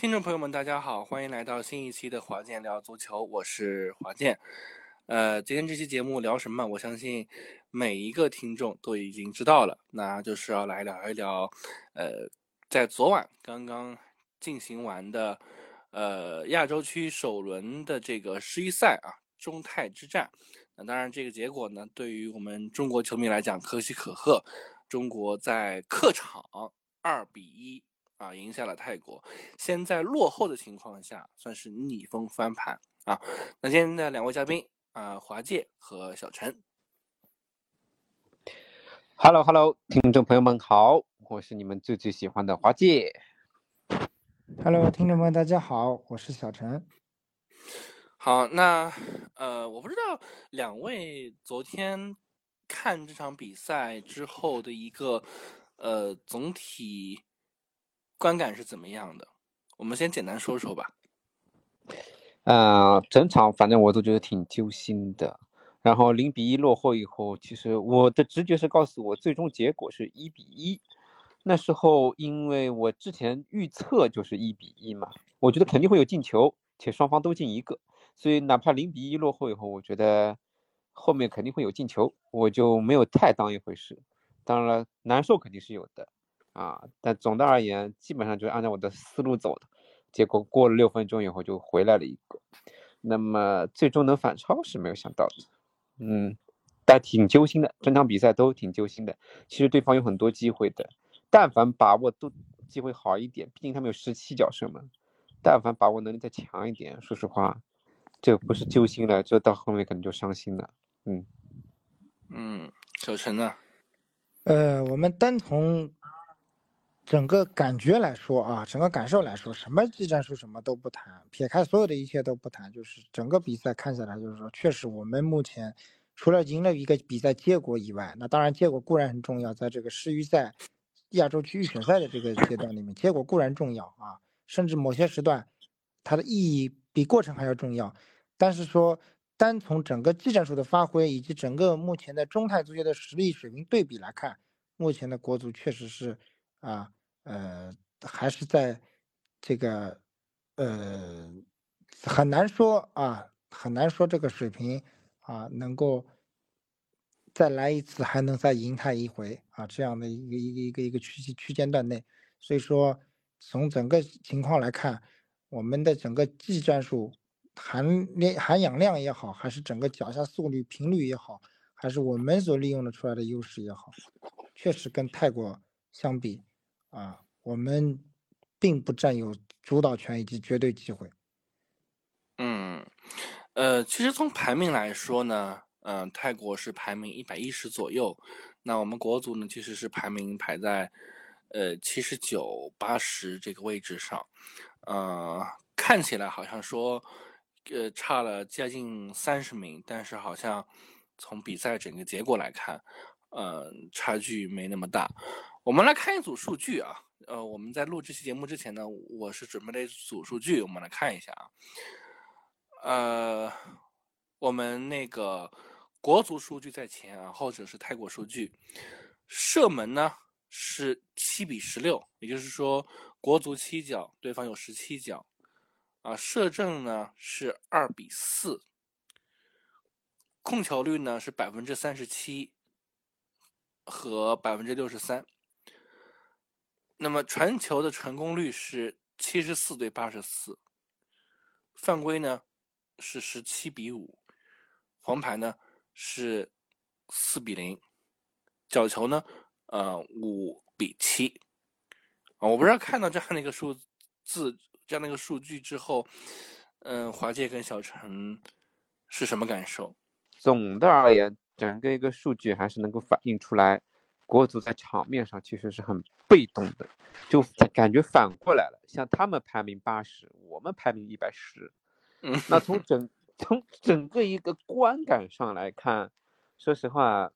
听众朋友们，大家好，欢迎来到新一期的华健聊足球，我是华健。呃，今天这期节目聊什么？我相信每一个听众都已经知道了，那就是要来聊一聊，呃，在昨晚刚刚进行完的，呃，亚洲区首轮的这个世预赛啊，中泰之战。那当然，这个结果呢，对于我们中国球迷来讲可喜可贺，中国在客场二比一。啊，赢下了泰国，先在落后的情况下，算是逆风翻盘啊。那今天的两位嘉宾啊，华界和小陈。Hello Hello，听众朋友们好，我是你们最最喜欢的华界。Hello，听众们大家好，我是小陈。好，那呃，我不知道两位昨天看这场比赛之后的一个呃总体。观感是怎么样的？我们先简单说说吧。呃，整场反正我都觉得挺揪心的。然后零比一落后以后，其实我的直觉是告诉我，最终结果是一比一。那时候因为我之前预测就是一比一嘛，我觉得肯定会有进球，且双方都进一个，所以哪怕零比一落后以后，我觉得后面肯定会有进球，我就没有太当一回事。当然了，难受肯定是有的。啊，但总的而言，基本上就是按照我的思路走的，结果过了六分钟以后就回来了一个，那么最终能反超是没有想到的，嗯，但挺揪心的，整场比赛都挺揪心的。其实对方有很多机会的，但凡把握都机会好一点，毕竟他们有十七脚射门，但凡把握能力再强一点，说实话，这不是揪心了，这到后面可能就伤心了，嗯，嗯，小陈呢？呃，我们单从。整个感觉来说啊，整个感受来说，什么技战术什么都不谈，撇开所有的一切都不谈，就是整个比赛看下来，就是说，确实我们目前除了赢了一个比赛结果以外，那当然结果固然很重要，在这个世预赛、亚洲区预选赛的这个阶段里面，结果固然重要啊，甚至某些时段它的意义比过程还要重要。但是说单从整个技战术的发挥以及整个目前的中泰足球的实力水平对比来看，目前的国足确实是啊。呃，还是在这个呃很难说啊，很难说这个水平啊能够再来一次，还能再赢他一回啊这样的一个一个一个一个区区间段内，所以说从整个情况来看，我们的整个技战术含量含氧量也好，还是整个脚下速率频率也好，还是我们所利用的出来的优势也好，确实跟泰国相比。啊，我们并不占有主导权以及绝对机会。嗯，呃，其实从排名来说呢，嗯，泰国是排名一百一十左右，那我们国足呢，其实是排名排在呃七十九、八十这个位置上，呃，看起来好像说呃差了接近三十名，但是好像从比赛整个结果来看，呃，差距没那么大。我们来看一组数据啊，呃，我们在录这期节目之前呢，我是准备了一组数据，我们来看一下啊，呃，我们那个国足数据在前啊，后者是泰国数据，射门呢是七比十六，也就是说国足七脚，对方有十七脚，啊，射正呢是二比四，控球率呢是百分之三十七和百分之六十三。那么传球的成功率是七十四对八十四，犯规呢是十七比五，黄牌呢是四比零，角球呢呃五比七，啊，我不知道看到这样的一个数字，这样的一个数据之后，嗯，华界跟小陈是什么感受？总的而言，整个一个数据还是能够反映出来。国足在场面上其实是很被动的，就感觉反过来了。像他们排名八十，我们排名一百十。那从整从整个一个观感上来看，说实话，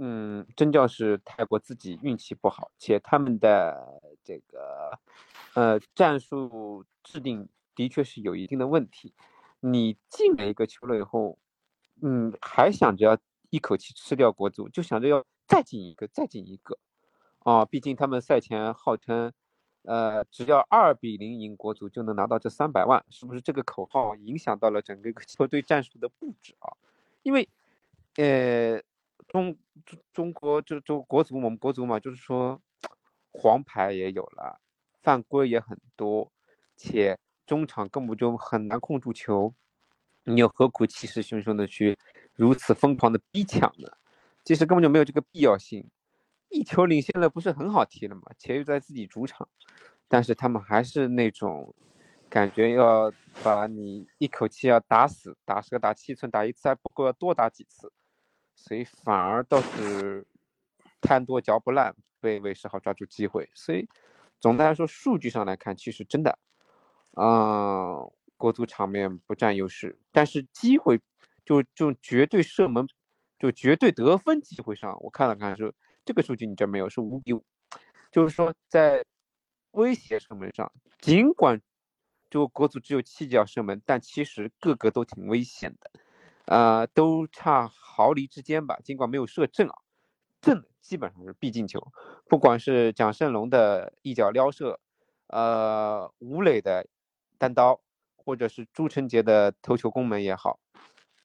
嗯，真叫是泰国自己运气不好，且他们的这个呃战术制定的确是有一定的问题。你进了一个球了以后，嗯，还想着要一口气吃掉国足，就想着要。再进一个，再进一个，啊，毕竟他们赛前号称，呃，只要二比零赢国足就能拿到这三百万，是不是这个口号影响到了整个球队战术的布置啊？因为，呃，中中中国就就国足我们国足嘛，就是说黄牌也有了，犯规也很多，且中场根本就很难控住球，你又何苦气势汹汹的去如此疯狂的逼抢呢？其实根本就没有这个必要性。一球领先了，不是很好踢了吗？且又在自己主场，但是他们还是那种感觉要把你一口气要打死，打十个打七寸，打一次还不够，要多打几次，所以反而倒是贪多嚼不烂，被韦世豪抓住机会。所以总的来说，数据上来看，其实真的，嗯，国足场面不占优势，但是机会就就绝对射门，就绝对得分机会上，我看了看是。这个数据你这没有，是五比五，就是说在威胁射门上，尽管就国足只有七脚射门，但其实个个都挺危险的，呃，都差毫厘之间吧。尽管没有射正啊，正基本上是必进球。不管是蒋胜龙的一脚撩射，呃，吴磊的单刀，或者是朱晨杰的头球攻门也好。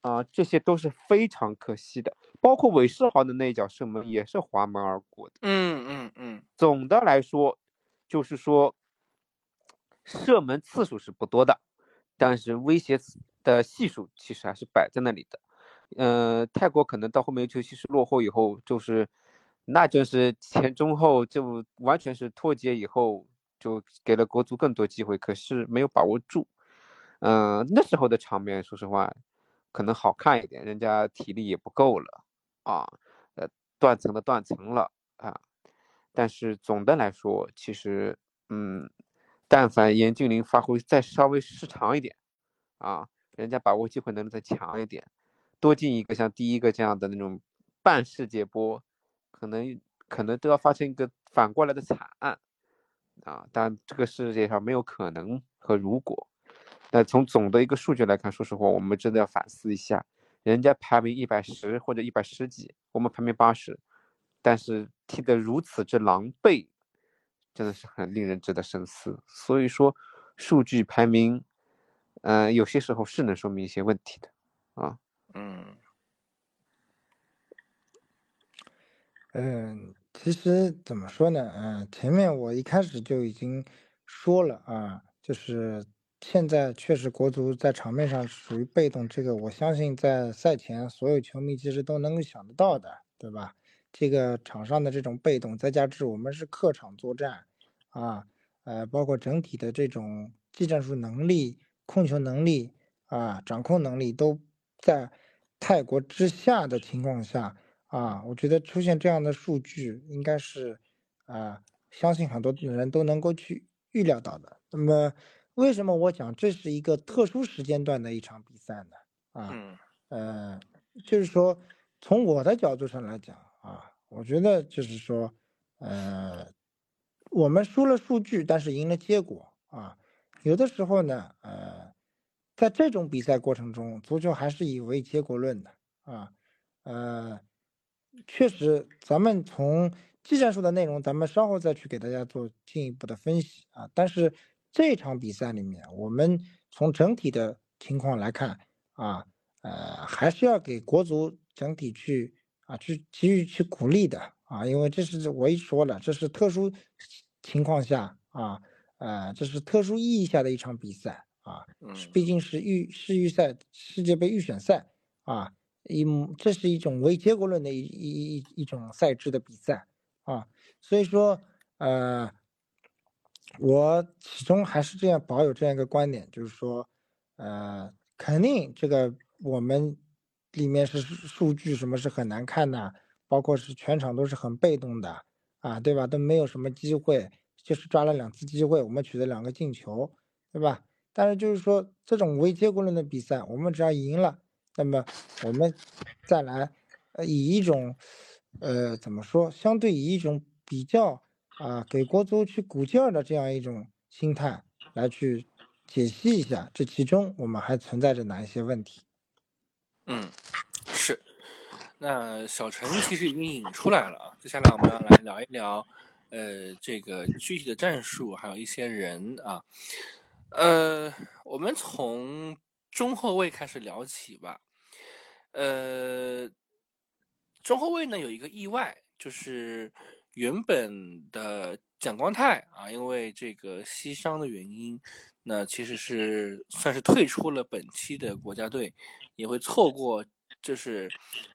啊，这些都是非常可惜的，包括韦世豪的那一脚射门也是滑门而过的。嗯嗯嗯。总的来说，就是说，射门次数是不多的，但是威胁的系数其实还是摆在那里的。嗯，泰国可能到后面尤其是落后以后，就是那就是前中后就完全是脱节以后，就给了国足更多机会，可是没有把握住。嗯，那时候的场面，说实话。可能好看一点，人家体力也不够了啊，呃，断层的断层了啊。但是总的来说，其实，嗯，但凡严俊林发挥再稍微失常一点啊，人家把握机会能力再强一点，多进一个像第一个这样的那种半世界波，可能可能都要发生一个反过来的惨案啊。但这个世界上没有可能和如果。那从总的一个数据来看，说实话，我们真的要反思一下，人家排名一百十或者一百十几，我们排名八十，但是踢得如此之狼狈，真的是很令人值得深思。所以说，数据排名，嗯，有些时候是能说明一些问题的，啊，嗯，嗯，其实怎么说呢？嗯，前面我一开始就已经说了啊，就是。现在确实国足在场面上属于被动，这个我相信在赛前所有球迷其实都能够想得到的，对吧？这个场上的这种被动，再加之我们是客场作战，啊，呃，包括整体的这种技战术能力、控球能力啊、掌控能力都在泰国之下的情况下，啊，我觉得出现这样的数据应该是啊，相信很多人都能够去预料到的。那么。为什么我讲这是一个特殊时间段的一场比赛呢？啊，呃，就是说，从我的角度上来讲啊，我觉得就是说，呃，我们输了数据，但是赢了结果啊。有的时候呢，呃，在这种比赛过程中，足球还是以为结果论的啊。呃，确实，咱们从技战术的内容，咱们稍后再去给大家做进一步的分析啊。但是。这场比赛里面，我们从整体的情况来看，啊，呃，还是要给国足整体去啊，去给予去鼓励的啊，因为这是我一说了，这是特殊情况下啊，呃，这是特殊意义下的一场比赛啊，毕竟是预世预赛世界杯预选赛啊，一这是一种唯结果论的一一一一种赛制的比赛啊，所以说，呃。我始终还是这样保有这样一个观点，就是说，呃，肯定这个我们里面是数据什么是很难看的，包括是全场都是很被动的啊，对吧？都没有什么机会，就是抓了两次机会，我们取得两个进球，对吧？但是就是说，这种唯结果论的比赛，我们只要赢了，那么我们再来，呃，以一种，呃，怎么说？相对以一种比较。啊，给国足去鼓劲儿的这样一种心态来去解析一下，这其中我们还存在着哪一些问题？嗯，是。那小陈其实已经引出来了啊，接下来我们要来聊一聊，呃，这个具体的战术，还有一些人啊，呃，我们从中后卫开始聊起吧。呃，中后卫呢有一个意外，就是原本的蒋光太啊，因为这个膝伤的原因，那其实是算是退出了本期的国家队，也会错过。就是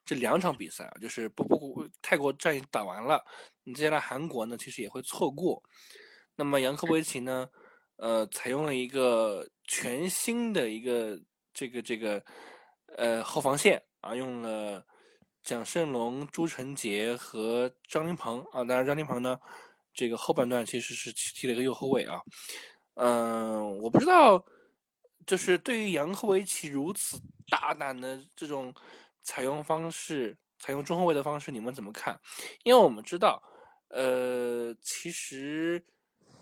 这两场比赛啊，就是不不不泰国战役打完了，你接下来韩国呢，其实也会错过。那么杨科维奇呢，呃，采用了一个全新的一个这个这个呃后防线啊，用了蒋胜龙、朱晨杰和张琳芃啊。当然，张琳芃呢，这个后半段其实是踢了一个右后卫啊。嗯，我不知道。就是对于杨科维奇如此大胆的这种采用方式，采用中后卫的方式，你们怎么看？因为我们知道，呃，其实，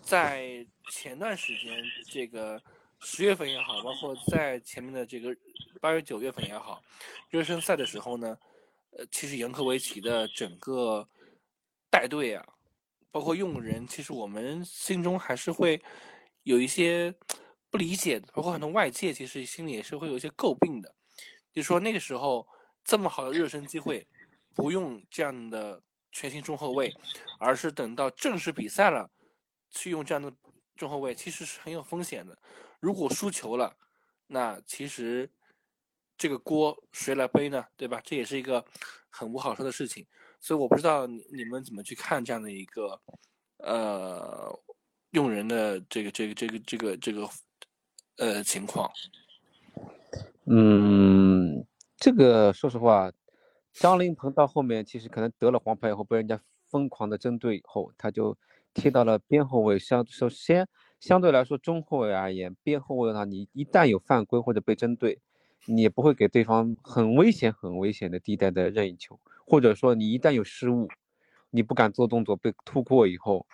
在前段时间，这个十月份也好，包括在前面的这个八月九月份也好，热身赛的时候呢，呃，其实杨科维奇的整个带队啊，包括用人，其实我们心中还是会有一些。不理解，包括很多外界，其实心里也是会有一些诟病的。就说那个时候这么好的热身机会，不用这样的全新中后卫，而是等到正式比赛了，去用这样的中后卫，其实是很有风险的。如果输球了，那其实这个锅谁来背呢？对吧？这也是一个很不好说的事情。所以我不知道你你们怎么去看这样的一个呃用人的这个这个这个这个这个。呃，情况，嗯，这个说实话，张琳芃到后面其实可能得了黄牌以后，被人家疯狂的针对以后，他就踢到了边后卫。相首先相对来说，中后卫而言，边后卫的话，你一旦有犯规或者被针对，你也不会给对方很危险、很危险的地带的任意球，或者说你一旦有失误，你不敢做动作被突破以后，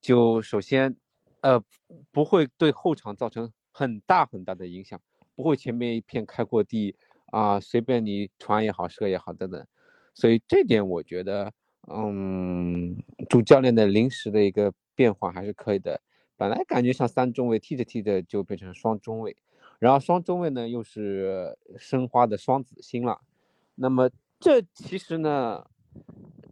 就首先，呃，不会对后场造成。很大很大的影响，不会前面一片开阔地啊，随便你传也好，射也好等等，所以这点我觉得，嗯，主教练的临时的一个变化还是可以的。本来感觉像三中卫踢着踢着就变成双中卫，然后双中卫呢又是申花的双子星了。那么这其实呢，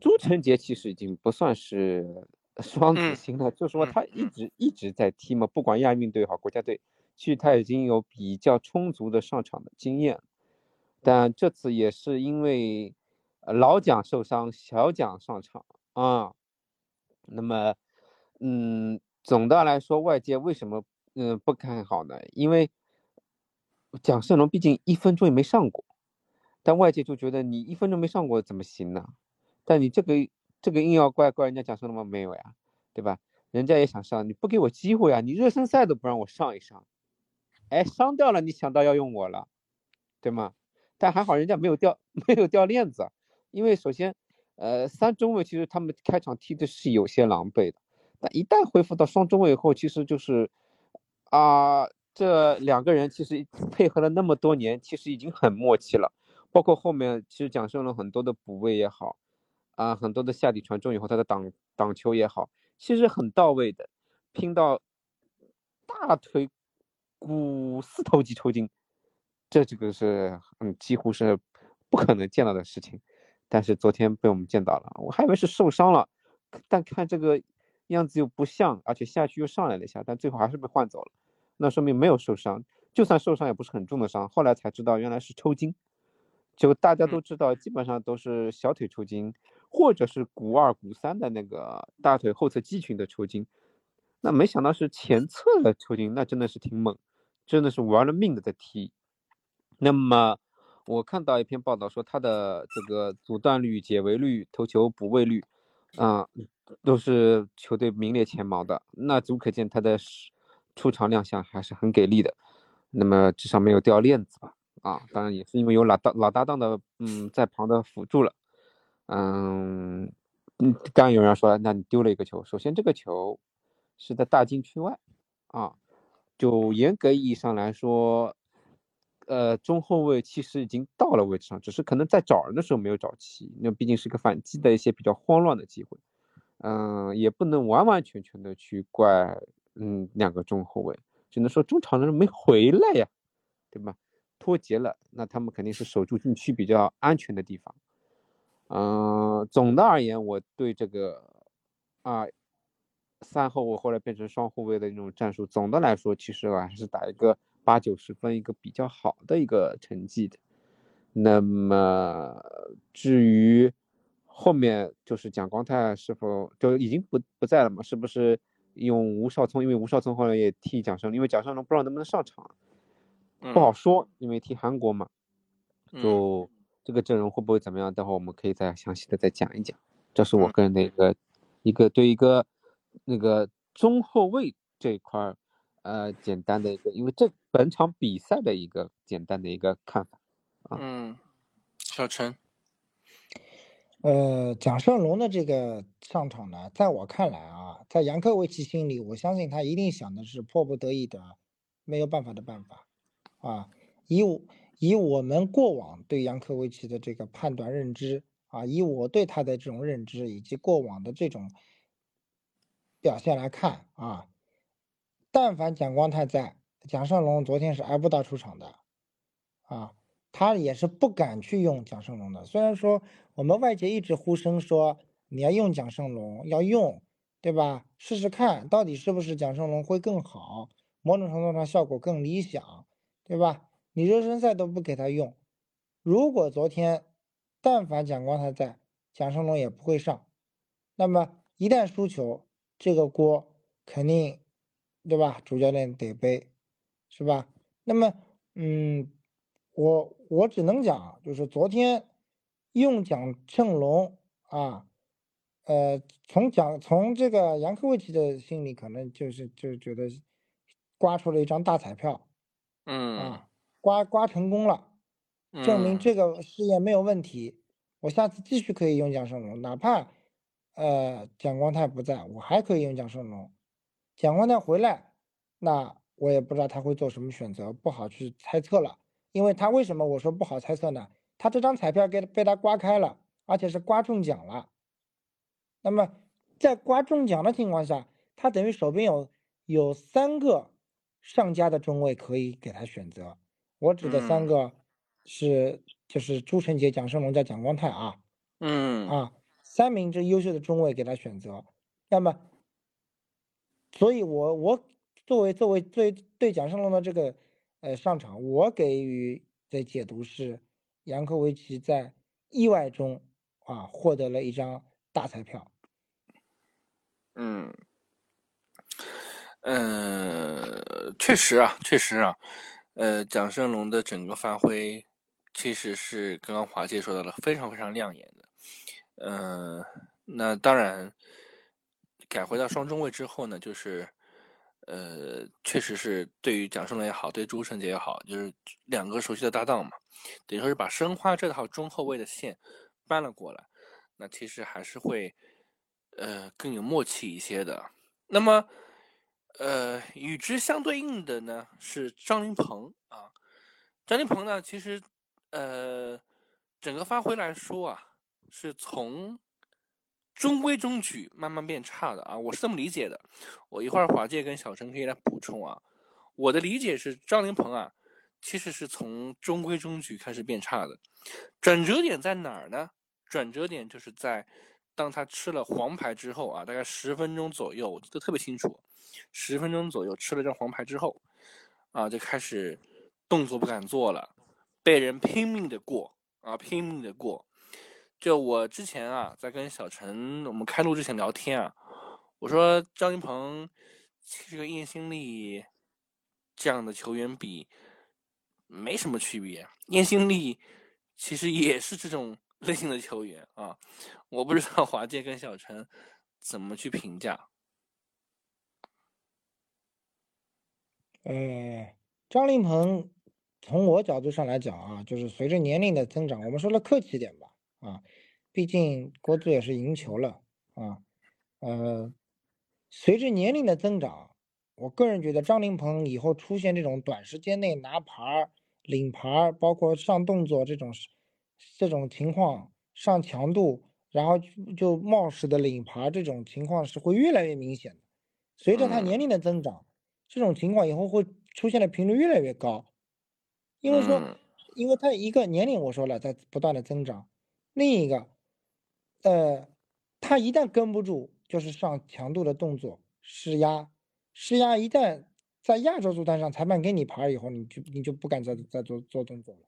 朱晨杰其实已经不算是双子星了，就说他一直一直在踢嘛，不管亚运队好，国家队。其实他已经有比较充足的上场的经验，但这次也是因为老蒋受伤，小蒋上场啊。那么，嗯，总的来说，外界为什么嗯不看好呢？因为蒋胜龙毕竟一分钟也没上过，但外界就觉得你一分钟没上过怎么行呢？但你这个这个硬要怪怪人家蒋胜龙吗？没有呀，对吧？人家也想上，你不给我机会啊！你热身赛都不让我上一上。哎，伤掉了，你想到要用我了，对吗？但还好人家没有掉，没有掉链子，因为首先，呃，三中卫其实他们开场踢的是有些狼狈的，但一旦恢复到双中卫以后，其实就是，啊，这两个人其实配合了那么多年，其实已经很默契了。包括后面其实讲述了很多的补位也好，啊，很多的下底传中以后他的挡挡球也好，其实很到位的，拼到大腿。股四头肌抽筋，这这个是嗯几乎是不可能见到的事情，但是昨天被我们见到了，我还以为是受伤了，但看这个样子又不像，而且下去又上来了一下，但最后还是被换走了，那说明没有受伤，就算受伤也不是很重的伤，后来才知道原来是抽筋，就大家都知道，基本上都是小腿抽筋，或者是股二股三的那个大腿后侧肌群的抽筋，那没想到是前侧的抽筋，那真的是挺猛。真的是玩了命的在踢，那么我看到一篇报道说他的这个阻断率、解围率、头球补位率，啊，都是球队名列前茅的。那足可见他的出场亮相还是很给力的。那么至少没有掉链子吧？啊，当然也是因为有老搭老搭档的嗯在旁的辅助了。嗯嗯，刚刚有人说，那你丢了一个球。首先这个球是在大禁区外啊。就严格意义上来说，呃，中后卫其实已经到了位置上，只是可能在找人的时候没有找齐。那毕竟是个反击的一些比较慌乱的机会。嗯，也不能完完全全的去怪嗯两个中后卫，只能说中场的人没回来呀，对吧？脱节了，那他们肯定是守住禁区比较安全的地方。嗯，总的而言，我对这个啊三后卫后来变成双后卫的那种战术，总的来说，其实我还是打一个八九十分，一个比较好的一个成绩的。那么至于后面就是蒋光太是否就已经不不在了嘛？是不是用吴少聪？因为吴少聪后来也替蒋胜龙，因为蒋胜龙不知道能不能上场，不好说，因为替韩国嘛，就。这个阵容会不会怎么样？待会儿我们可以再详细的再讲一讲。这是我个人的一个一个对一个那个中后卫这一块儿，呃，简单的一个，因为这本场比赛的一个简单的一个看法。嗯，小陈，呃，蒋胜龙的这个上场呢，在我看来啊，在杨科维奇心里，我相信他一定想的是迫不得已的，没有办法的办法啊，以我。以我们过往对杨科维奇的这个判断认知啊，以我对他的这种认知以及过往的这种表现来看啊，但凡蒋光太在，蒋胜龙昨天是挨不到出场的啊，他也是不敢去用蒋胜龙的。虽然说我们外界一直呼声说你要用蒋胜龙，要用，对吧？试试看到底是不是蒋胜龙会更好，某种程度上效果更理想，对吧？你热身赛都不给他用，如果昨天但凡蒋光太在，蒋胜龙也不会上。那么一旦输球，这个锅肯定，对吧？主教练得背，是吧？那么，嗯，我我只能讲，就是昨天用蒋胜龙啊，呃，从蒋从这个杨科维奇的心里，可能就是就是觉得刮出了一张大彩票，嗯啊。刮刮成功了，证明这个试验没有问题。我下次继续可以用蒋胜龙，哪怕呃蒋光太不在，我还可以用蒋胜龙。蒋光太回来，那我也不知道他会做什么选择，不好去猜测了。因为他为什么我说不好猜测呢？他这张彩票给被他刮开了，而且是刮中奖了。那么在刮中奖的情况下，他等于手边有有三个上家的中位可以给他选择。我指的三个是就是朱晨杰、蒋胜龙加蒋光太啊，嗯啊，三名这优秀的中卫给他选择，那么，所以我我作为作为对对蒋胜龙的这个呃上场，我给予的解读是杨科维奇在意外中啊获得了一张大彩票，嗯嗯，确实啊，确实啊。呃，蒋胜龙的整个发挥，其实是刚刚华姐说到了，非常非常亮眼的。嗯，那当然，改回到双中卫之后呢，就是，呃，确实是对于蒋胜龙也好，对朱晨杰也好，就是两个熟悉的搭档嘛，等于说是把申花这套中后卫的线搬了过来，那其实还是会，呃，更有默契一些的。那么。呃，与之相对应的呢是张琳芃啊，张琳芃呢，其实呃，整个发挥来说啊，是从中规中矩慢慢变差的啊，我是这么理解的。我一会儿华界跟小陈可以来补充啊。我的理解是张琳芃啊，其实是从中规中矩开始变差的，转折点在哪儿呢？转折点就是在当他吃了黄牌之后啊，大概十分钟左右，我记得特别清楚。十分钟左右吃了张黄牌之后，啊，就开始动作不敢做了，被人拼命的过啊，拼命的过。就我之前啊，在跟小陈我们开录之前聊天啊，我说张云鹏其实跟叶新力这样的球员比没什么区别，叶新力其实也是这种 类型的球员啊，我不知道华健跟小陈怎么去评价。呃，张琳鹏，从我角度上来讲啊，就是随着年龄的增长，我们说的客气点吧，啊，毕竟国足也是赢球了啊，呃，随着年龄的增长，我个人觉得张琳芃以后出现这种短时间内拿牌、领牌，包括上动作这种这种情况，上强度然后就冒失的领牌这种情况是会越来越明显的。随着他年龄的增长，这种情况以后会出现的频率越来越高。因为说，因为他一个年龄我说了在不断的增长，另一个，呃，他一旦跟不住，就是上强度的动作施压，施压一旦在亚洲足坛上裁判给你牌以后，你就你就不敢再再做做动作了。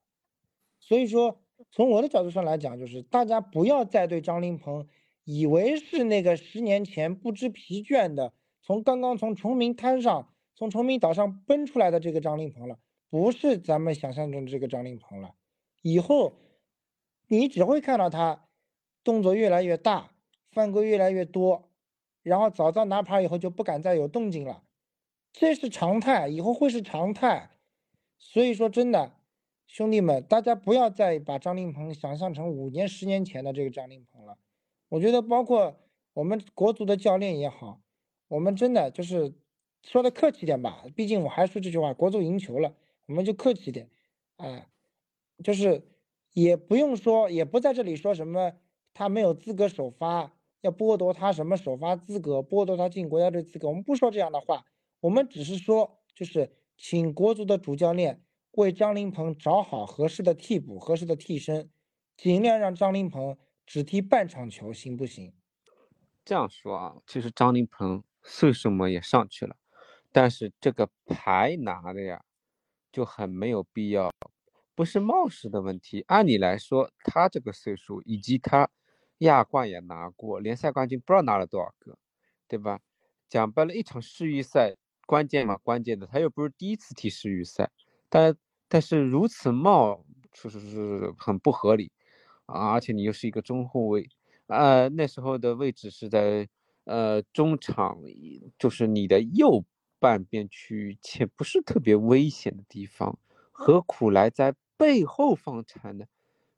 所以说，从我的角度上来讲，就是大家不要再对张琳芃以为是那个十年前不知疲倦的，从刚刚从崇明滩上从崇明岛上奔出来的这个张琳芃了。不是咱们想象中的这个张琳芃了，以后你只会看到他动作越来越大，犯规越来越多，然后早早拿牌以后就不敢再有动静了，这是常态，以后会是常态。所以说，真的，兄弟们，大家不要再把张琳芃想象成五年、十年前的这个张琳芃了。我觉得，包括我们国足的教练也好，我们真的就是说的客气点吧，毕竟我还说这句话，国足赢球了。我们就客气点，哎，就是也不用说，也不在这里说什么他没有资格首发，要剥夺他什么首发资格，剥夺他进国家队资格。我们不说这样的话，我们只是说，就是请国足的主教练为张琳芃找好合适的替补、合适的替身，尽量让张琳芃只踢半场球，行不行？这样说啊，其实张琳芃岁数嘛也上去了，但是这个牌拿的呀。就很没有必要，不是冒失的问题。按理来说，他这个岁数，以及他亚冠也拿过，联赛冠军不知道拿了多少个，对吧？讲白了，一场世预赛关键嘛，关键的，他又不是第一次踢世预赛，但但是如此冒，确实是很不合理啊！而且你又是一个中后卫，呃，那时候的位置是在呃中场，就是你的右。半边区域且不是特别危险的地方，何苦来在背后放铲的？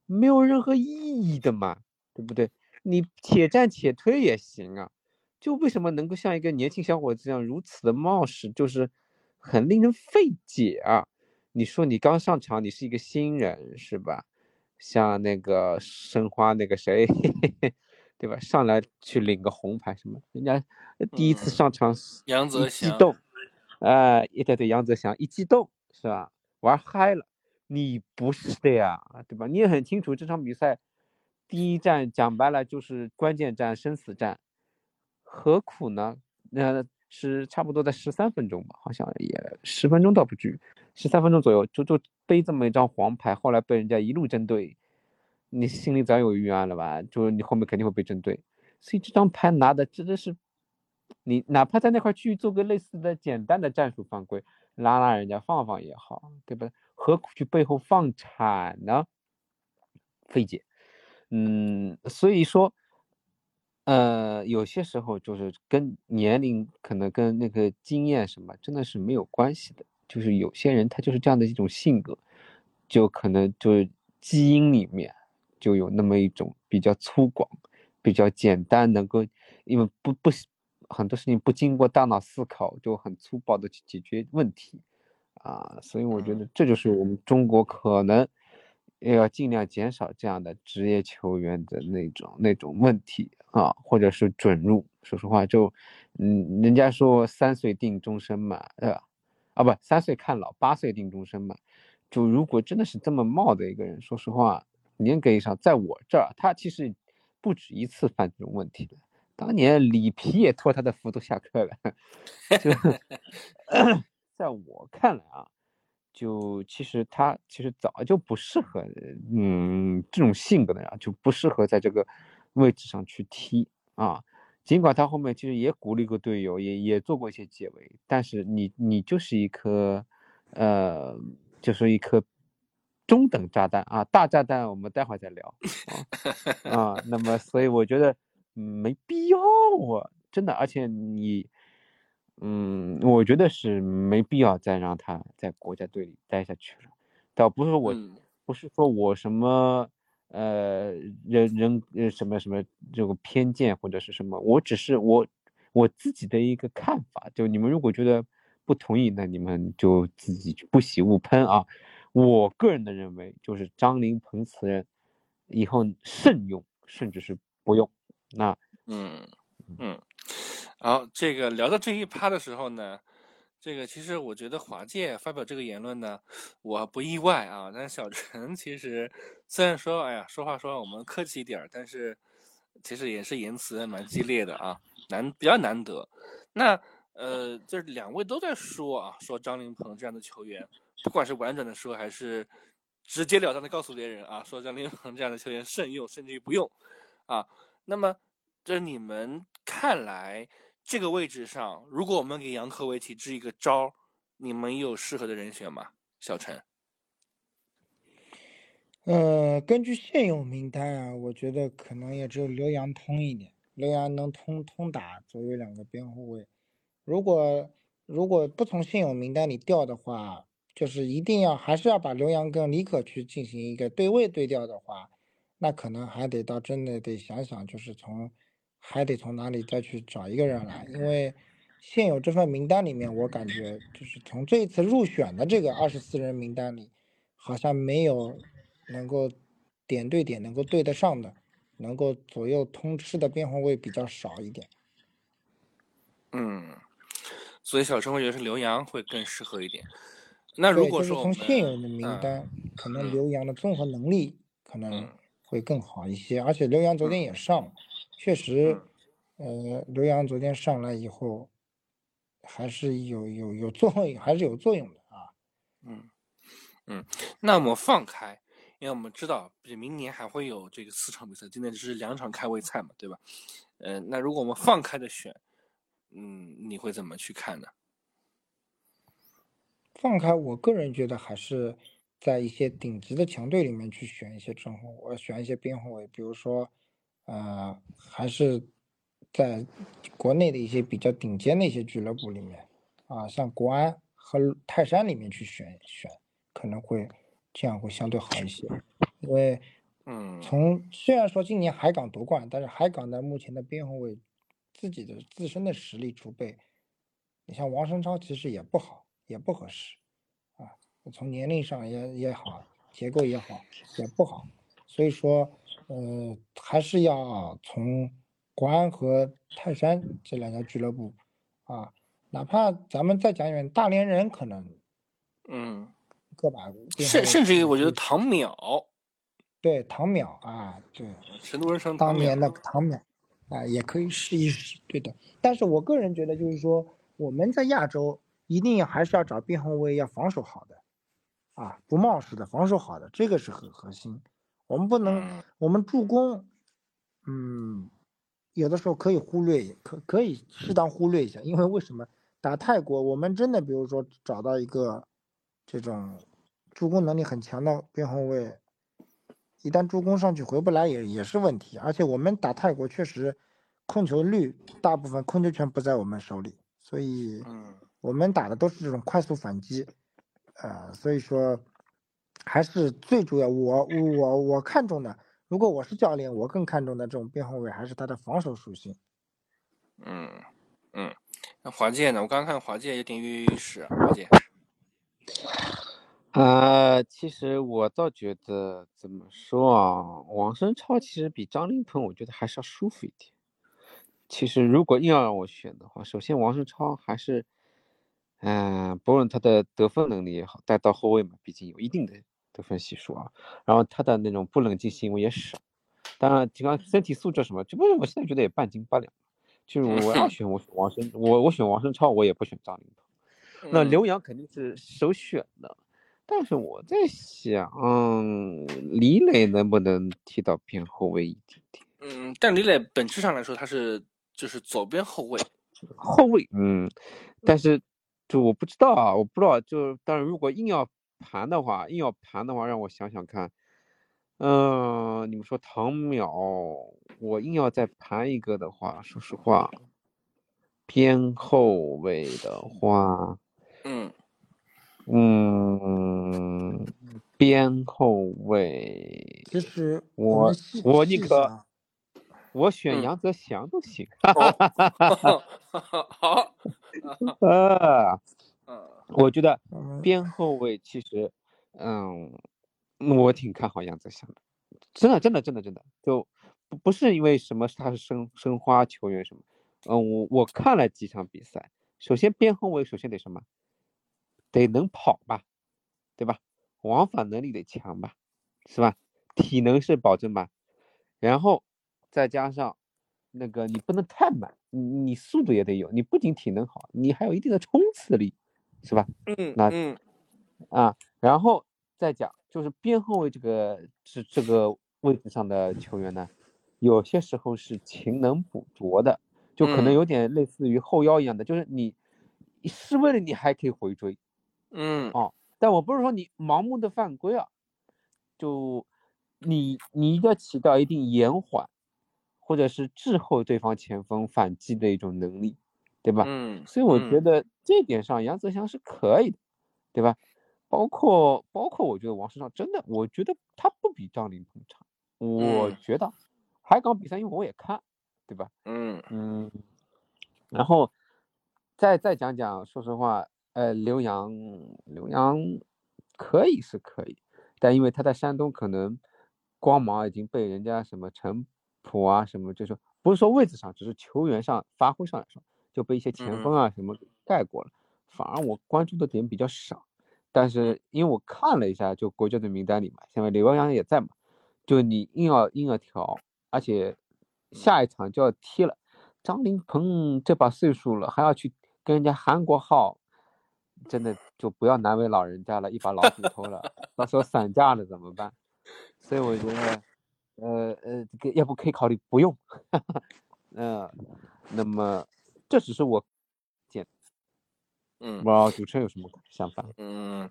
没有任何意义的嘛，对不对？你且战且退也行啊，就为什么能够像一个年轻小伙子一样如此的冒失，就是很令人费解啊！你说你刚上场，你是一个新人是吧？像那个申花那个谁，对吧？上来去领个红牌什么？人家第一次上场，杨泽激动。呃，一对对，杨泽祥一激动是吧？玩嗨了，你不是的呀，对吧？你也很清楚，这场比赛第一战讲白了就是关键战、生死战，何苦呢？那是差不多在十三分钟吧，好像也十分钟倒不至于，十三分钟左右就就背这么一张黄牌，后来被人家一路针对，你心里早有预案了吧？就是你后面肯定会被针对，所以这张牌拿的真的是。你哪怕在那块区域做个类似的简单的战术犯规，拉拉人家放放也好，对吧？何苦去背后放铲呢？费解。嗯，所以说，呃，有些时候就是跟年龄可能跟那个经验什么真的是没有关系的，就是有些人他就是这样的一种性格，就可能就是基因里面就有那么一种比较粗犷、比较简单，能够因为不不。很多事情不经过大脑思考就很粗暴的去解决问题，啊，所以我觉得这就是我们中国可能也要尽量减少这样的职业球员的那种那种问题啊，或者是准入。说实话，就嗯，人家说三岁定终身嘛，对吧？啊，不，三岁看老，八岁定终身嘛。就如果真的是这么冒的一个人，说实话，严格意义上，在我这儿，他其实不止一次犯这种问题的。当年里皮也托他的福都下课了，就 在我看来啊，就其实他其实早就不适合，嗯，这种性格的人就不适合在这个位置上去踢啊。尽管他后面其实也鼓励过队友，也也做过一些解围，但是你你就是一颗，呃，就是一颗中等炸弹啊，大炸弹我们待会儿再聊啊 啊。那么所以我觉得。没必要啊，真的，而且你，嗯，我觉得是没必要再让他在国家队里待下去了。倒不是我，不是说我什么，呃，人人呃什么什么这个偏见或者是什么，我只是我我自己的一个看法。就你们如果觉得不同意，那你们就自己不喜勿喷啊。我个人的认为，就是张琳芃此人以后慎用，甚至是。不用。那嗯嗯，好，这个聊到这一趴的时候呢，这个其实我觉得华界发表这个言论呢，我不意外啊。但是小陈其实虽然说，哎呀，说话说我们客气一点儿，但是其实也是言辞蛮激烈的啊，难比较难得。那呃，这两位都在说啊，说张琳芃这样的球员，不管是婉转的说，还是直截了当的告诉别人啊，说张琳芃这样的球员慎用，甚至于不用啊。那么，这你们看来，这个位置上，如果我们给杨科维奇支一个招，你们有适合的人选吗？小陈？呃，根据现有名单啊，我觉得可能也只有刘洋通一点，刘洋能通通打左右两个边后卫。如果如果不从现有名单里调的话，就是一定要还是要把刘洋跟李可去进行一个对位对调的话。那可能还得到真的得想想，就是从还得从哪里再去找一个人来，因为现有这份名单里面，我感觉就是从这一次入选的这个二十四人名单里，好像没有能够点对点能够对得上的，能够左右通吃的边后卫比较少一点。嗯，所以小陈会觉得是刘洋会更适合一点。那如果说从现有的名单，可能刘洋的综合能力可能。会更好一些，而且刘洋昨天也上，确实，呃，刘洋昨天上来以后，还是有有有作用，还是有作用的啊。嗯嗯，那我们放开，因为我们知道，明年还会有这个四场比赛，今天只是两场开胃菜嘛，对吧？嗯，那如果我们放开的选，嗯，你会怎么去看呢？放开，我个人觉得还是。在一些顶级的强队里面去选一些正后，我选一些边后卫，比如说，呃，还是在国内的一些比较顶尖的一些俱乐部里面，啊，像国安和泰山里面去选选，可能会这样会相对好一些，因为，嗯，从虽然说今年海港夺冠，但是海港的目前的边后卫自己的自身的实力储备，你像王申超其实也不好，也不合适啊。从年龄上也也好，结构也好，也不好，所以说，呃，还是要从国安和泰山这两家俱乐部，啊，哪怕咱们再讲远，大连人可能，嗯，个把甚甚至于我觉得唐淼，对唐淼啊，对，成都人称当年的唐淼，啊，也可以试一试，对的。但是我个人觉得，就是说我们在亚洲一定要还是要找边后卫，要防守好的。啊，不冒失的防守好的，这个是很核心。我们不能，我们助攻，嗯，有的时候可以忽略，可可以适当忽略一下。因为为什么打泰国，我们真的比如说找到一个这种助攻能力很强的边后卫，一旦助攻上去回不来也也是问题。而且我们打泰国确实控球率大部分控球权不在我们手里，所以我们打的都是这种快速反击。呃，所以说，还是最主要，我我我看中的，如果我是教练，我更看重的这种边后卫还是他的防守属性。嗯嗯，那华健呢？我刚刚看华健有点跃跃欲试，华健。啊，其实我倒觉得怎么说啊，王申超其实比张琳芃，我觉得还是要舒服一点。其实如果硬要让我选的话，首先王申超还是。嗯，不论他的得分能力也好，带到后卫嘛，毕竟有一定的得分系数啊。然后他的那种不冷静行为也少，当然，就刚身体素质什么，这不过我现在觉得也半斤八两。就是我要选，我选王申，我我选王申超，我也不选张琳芃。那刘洋肯定是首选的，但是我在想，李磊能不能踢到边后卫一点点？嗯，但李磊本质上来说，他是就是左边后卫。后卫，嗯，但是。就我不知道啊，我不知道。就当然如果硬要盘的话，硬要盘的话，让我想想看。嗯，你们说唐淼，我硬要再盘一个的话，说实话，边后卫的话，嗯嗯，边后卫，其实我我宁可我选杨泽祥都行。好。呃，我觉得边后卫其实，嗯，我挺看好杨泽祥的，真的，真的，真的，真的，就不不是因为什么他是申申花球员什么，嗯，我我看了几场比赛，首先边后卫首先得什么，得能跑吧，对吧？往返能力得强吧，是吧？体能是保证吧，然后再加上那个你不能太慢，你你速度也得有，你不仅体能好，你还有一定的冲刺力，是吧？嗯？那嗯。啊，然后再讲就是边后卫这个这这个位置上的球员呢，有些时候是勤能补拙的，就可能嗯。有点类似于后腰一样的，就是你你失位了你还可以回追，嗯。哦，但我不是说你盲目的犯规啊，就你你一定要起到一定延缓或者是滞后对方前锋反击的一种能力，对吧？嗯，所以我觉嗯得这点上杨泽祥是可以的，对吧？包括包括我觉得王世昌真的，我觉得他不比张琳芃差，我嗯觉得海港比赛因为我也看，对吧？嗯嗯，然后再再讲讲，说实话，呃，刘洋，刘洋可以是可以，但因为他在山东可能光芒已经被人家什么陈普啊什么，就是不是说位置上，只是球员上发挥上来说，就被一些前锋啊什么给盖过了，反而我关注的点比较少。但是因为我看了一下，就国家队名单里嘛，现在刘洋也在嘛，就你硬要硬要调，而且下一场就要踢了。张琳芃这把岁数了，还要去跟人家韩国号，真的就不要难为老人家了，一把老骨头了，到时候散架了怎么办？所以我觉得，呃呃，这个要不可以考虑不用，嗯、那么这只是我见，嗯不知道主持人有什么想法？嗯，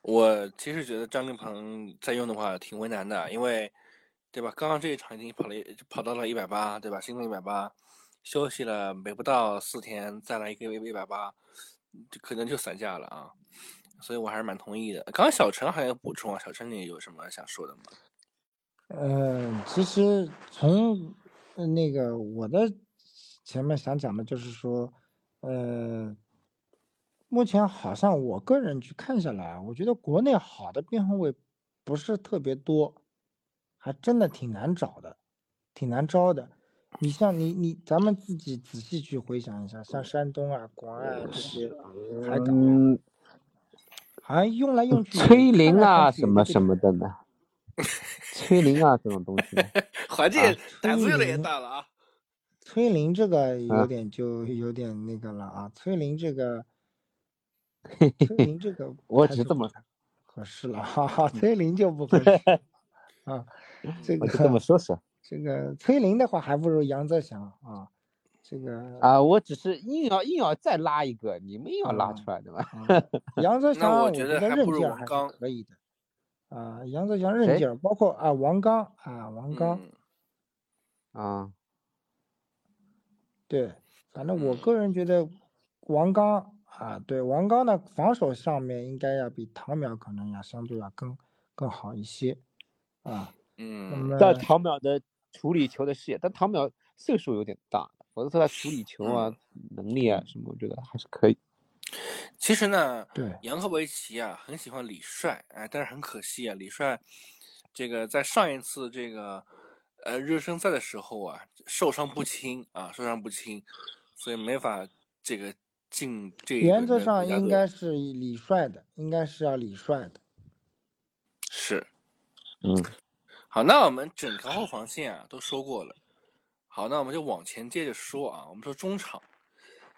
我其实觉得张琳芃再用的话挺为难的，因为，对吧？刚刚这一场已经跑了跑到了一百八，对吧？新增一百八，休息了没不到四天，再来一个一百八，就可能就散架了啊。所以我还是蛮同意的。刚刚小陈还有补充啊，小陈你有什么想说的吗？嗯，其实从呃那个我的前面想讲的就是说，呃，目前好像我个人去看下来，我觉得国内好的边后卫不是特别多，还真的挺难找的，挺难招的。你像你你咱们自己仔细去回想一下，像山东啊、广安啊这些海港，嗯，好像用来用崔林啊什么什么的呢？崔林啊这种东西，环境胆子越来越大了啊！崔林这个有啊。点就有点那个了啊，崔林这个，嘿嘿嘿，崔林这个我只是这么合适了，哈哈，崔林就不合适啊，这我就这么个说说。这个崔林的话还不如杨泽祥啊，这个啊，我只是硬要硬要再拉一个，你们硬要拉啊出来的嘛。啊，杨泽 那我祥我觉得觉得还不如韧劲儿还是王刚可以的啊，杨泽祥韧谁劲儿，包括啊王刚啊王刚，嗯。啊，对，反正我嗯个人觉得王刚啊，对王刚的防守上面应该要比唐淼可能要相对要更更好一些啊。嗯么但唐淼的处理球的视野，但唐淼岁数有点大，否则他的处理球啊、能力啊什么，我觉得还是可以。其实呢，对杨科维奇啊很喜欢李帅，哎，但是很可惜啊，李帅这个在上一次这个呃热身赛的时候啊受伤不轻啊，受伤不轻，所以没法这个进这原则上应该。是以李帅的，应该是要李帅的。是嗯，好，那我们整条后防线啊都说过了，好，那我们就往前接着说啊，我们说中场。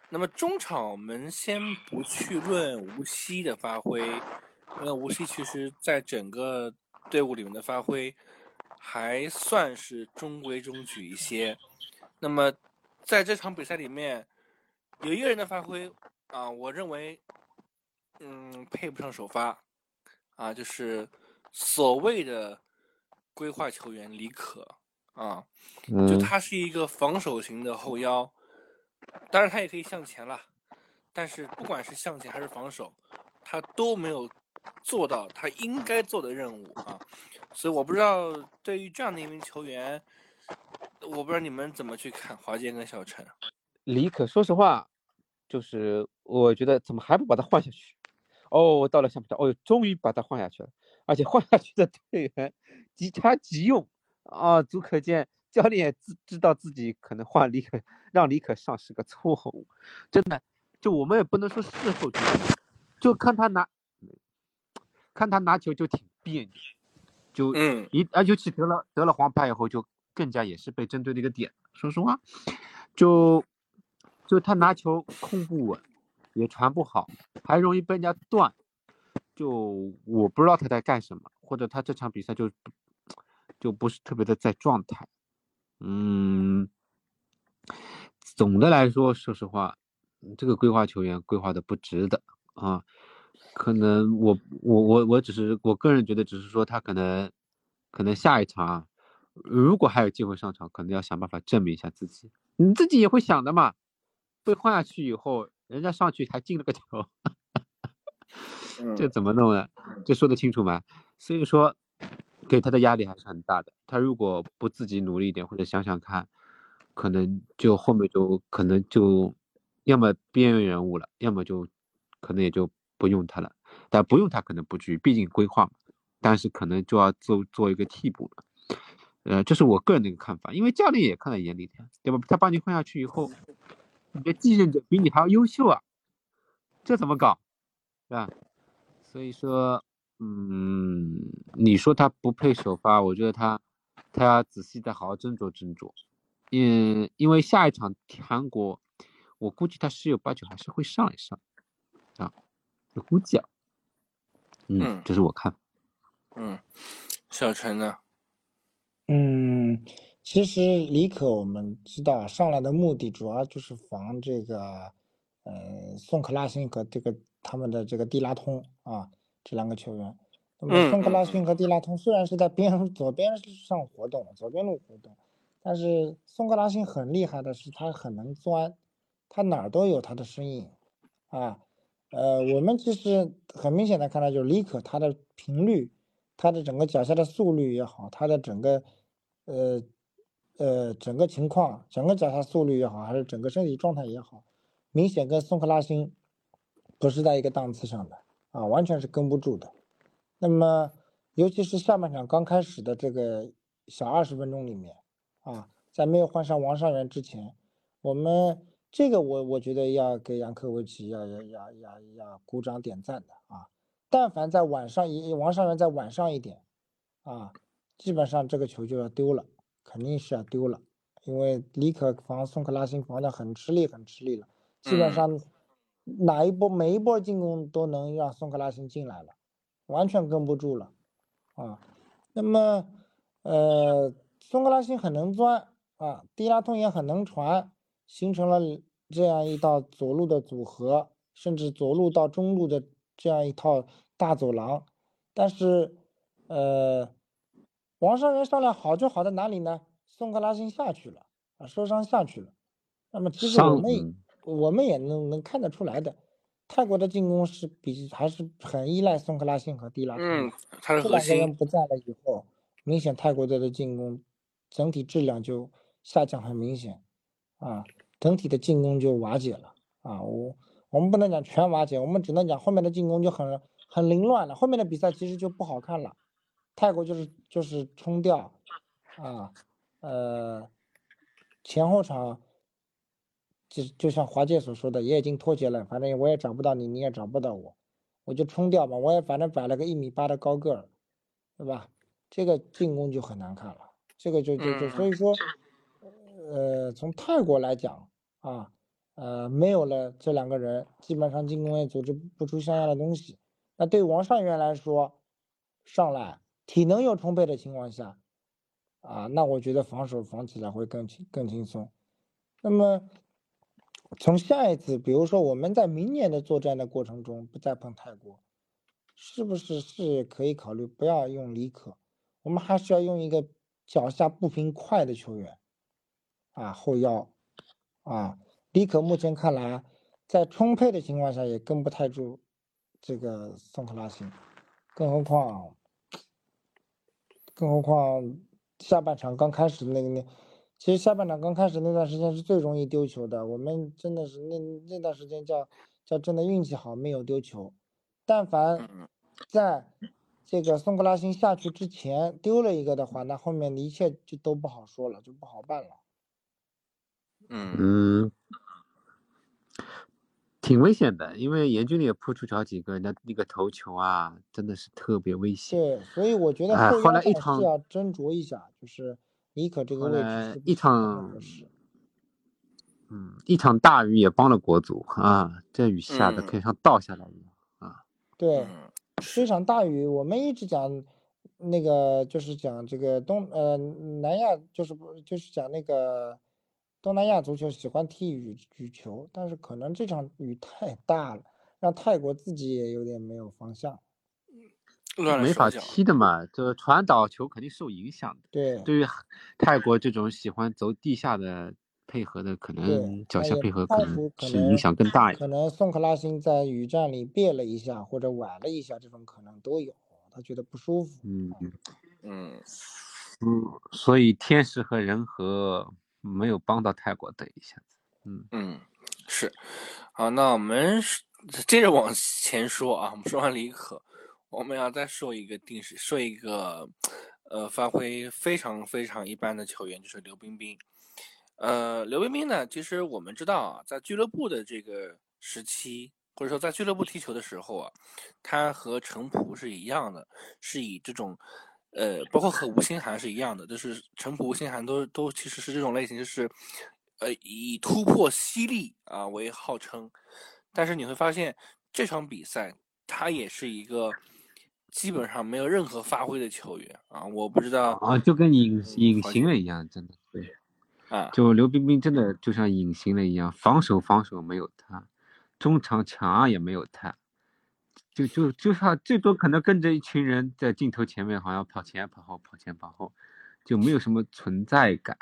那么中场我们先不去论吴曦的发挥，因为吴曦其实在整个队伍里面的发挥还算是中规中矩一些。那么在这场比赛里面，有一个人的发挥啊，我认为嗯配不上首发啊，就是所谓的规划球员李可啊，就嗯，他是一个防守型的后腰，当然他也可以向前了，但是不管是向前还是防守，他都没有做到他应该做的任务啊，所以我不知道对于这样的一名球员，我不知道你们怎么去看华健跟小陈。李可，说实话，就是我觉得怎么还不把他换下去？哦，我到了下半场，哦，终于把他换下去了，而且换下去的队员即插即用啊，足可见教练也知知道自己可能换李可让李可上是个错误，真的，就我们也不能说事后，就看他拿，看他拿球就挺别扭，就嗯一而，尤其得了得了黄牌以后，就更加也是被针对的一个点。说实话，就就他拿球控不稳，也传不好，还容易被人家断。就我不知道他在干什么，或者他这场比赛就就不是特别的在状态。嗯，总的来说，说实话，这个规划球员规划的不值得啊。可能我我我我只是我个人觉得，只是说他可能可能下一场啊，如果还有机会上场，可能要想办法证明一下自己。你自己也会想的嘛，被换下去以后，人家上去还进了个球，这嗯怎么弄呢？这说得清楚吗？所以说，给他的压力还是很大的。他如果不自己努力一点，或者想想看，可能就后面就可能就要么边缘人物了，要么就可能也就不用他了。但不用他可能不至于，毕竟规划嘛。但是可能就要做做一个替补了。呃，这是我个人的一个看法，因为教练也看在眼里，对吧？他把你换下去以后，你的继任者比你还要优秀啊，这怎么搞，是吧？所以说，嗯，你说他不配首发，我觉得他他要仔细再好好斟酌斟酌。嗯，因为下一场韩国，我估计他十有八九还是会上一上，我估计啊，嗯嗯，这是我看。嗯，小陈呢？嗯，其实李可我们知道上来的目的主要就是防这个，呃，宋克拉辛和这个他们的这个蒂拉通啊这两个球员。那么嗯宋克嗯拉辛和蒂拉通虽然是在边左边上活动，左边路活动，但是宋克拉辛很厉害的是他很能钻，他哪儿都有他的身影啊。呃，我们其实很明显的看到，就是李可他的频率，他的整个脚下的速率也好，他的整个呃呃整个情况，整个脚下速率也好，还是整个身体状态也好，明显跟宋克拉辛不是在一个档次上的啊，完全是跟不住的。那么，尤其是下半场刚开始的这个小二十分钟里面啊，在没有换上王上源之前，我们这个我我觉得要给杨科维奇要要要要要鼓掌点赞的啊。但凡在晚上一王上源在晚上一点啊，基本上这个球就要丢了，肯定是要丢了，因为李可防宋克拉辛防的很吃力很吃力了，基本嗯上哪一波每一波进攻都能让宋克拉辛进来了，完全跟不住了啊。那么呃，宋克拉辛很能钻啊，迪拉通也很能传，形成了这样一道左路的组合，甚至左路到中路的这样一套大走廊。但是，呃，王上人上来好就好在哪里呢？宋克拉辛下去了啊，受伤下去了。那么其实我们我们也能能看得出来的，泰国的进攻是比还是很依赖宋克拉辛和蒂拉。嗯，他是这核两个人心。不在了以后，明显泰国队的进攻整体质量就下降很明显，啊，整体的进攻就瓦解了啊。我我们不能讲全瓦解，我们只能讲后面的进攻就很很凌乱了，后面的比赛其实就不好看了。泰国就是就是冲掉，啊，呃，前后场就就像华界所说的，也已经脱节了，反正我也找不到你，你也找不到我，我就冲掉吧，我也反正摆了个一米八的高个儿，对吧？这个进攻就很难看了，这个就就就所以说，呃，从泰国来讲啊，呃，没有了这两个人，基本上进攻也组织不出像样的东西。那对王上源来说，上来体能又充沛的情况下，啊，那我觉得防守防起来会更轻更轻松。那么从下一次，比如说我们在明年的作战的过程中不再碰泰国，是不是是可以考虑不要用李可，我们还是要用一个脚下步频快的球员啊，后腰啊，李可目前看来在充沛的情况下也跟不太住这个宋克拉辛，更何况更何况下半场刚开始那个那，其实下半场刚开始那段时间是最容易丢球的，我们真的是那那段时间叫叫真的运气好没有丢球，但凡嗯在这个宋克拉辛下去之前丢了一个的话，那后面的一切就都不好说了，就不好办了。嗯嗯，挺危险的，因为严俊也扑出好几个，那那个头球啊，真的是特别危险。对，所以我觉得哎后来一场是要斟酌一下，就是尼可这个位置一场？嗯，一场大雨也帮了国足啊，这雨下的嗯可以像倒下来一样啊。对，嗯这场大雨，我们一直讲那个，就是讲这个东呃南亚，就是不就是讲那个东南亚足球喜欢踢雨雨球，但是可能这场雨太大了，让泰国自己也有点没有方向。乱没法。踢的嘛，这传导球肯定受影响的。对对于泰国这种喜欢走地下的配合的，可能，脚下配合可能是影响更大一点。可能宋克拉辛在雨战里别了一下或者崴了一下，这种可能都有，他觉得不舒服。嗯嗯嗯，所以天时和人和没有帮到泰国队一下子。嗯嗯，是。好，那我们接着往前说啊，我们说完李可，我们要再说一个定时，说一个呃发挥非常非常一般的球员，就是刘彬彬。呃，刘彬彬呢，其实我们知道啊，在俱乐部的这个时期，或者说在俱乐部踢球的时候啊，他和程普是一样的，是以这种呃，包括和吴兴涵是一样的，就是陈普、吴兴涵都都其实是这种类型，就是呃以突破犀利啊为号称。但是你会发现这场比赛他也是一个基本上没有任何发挥的球员啊，我不知道啊，就跟隐隐好形了一样，真的对。啊，就刘彬彬真的就像隐形了一样，防守防守没有他，中场抢也没有他，就就就像最多可能跟着一群人在镜头前面，好像跑前跑后跑前跑后，就没有什么存在感。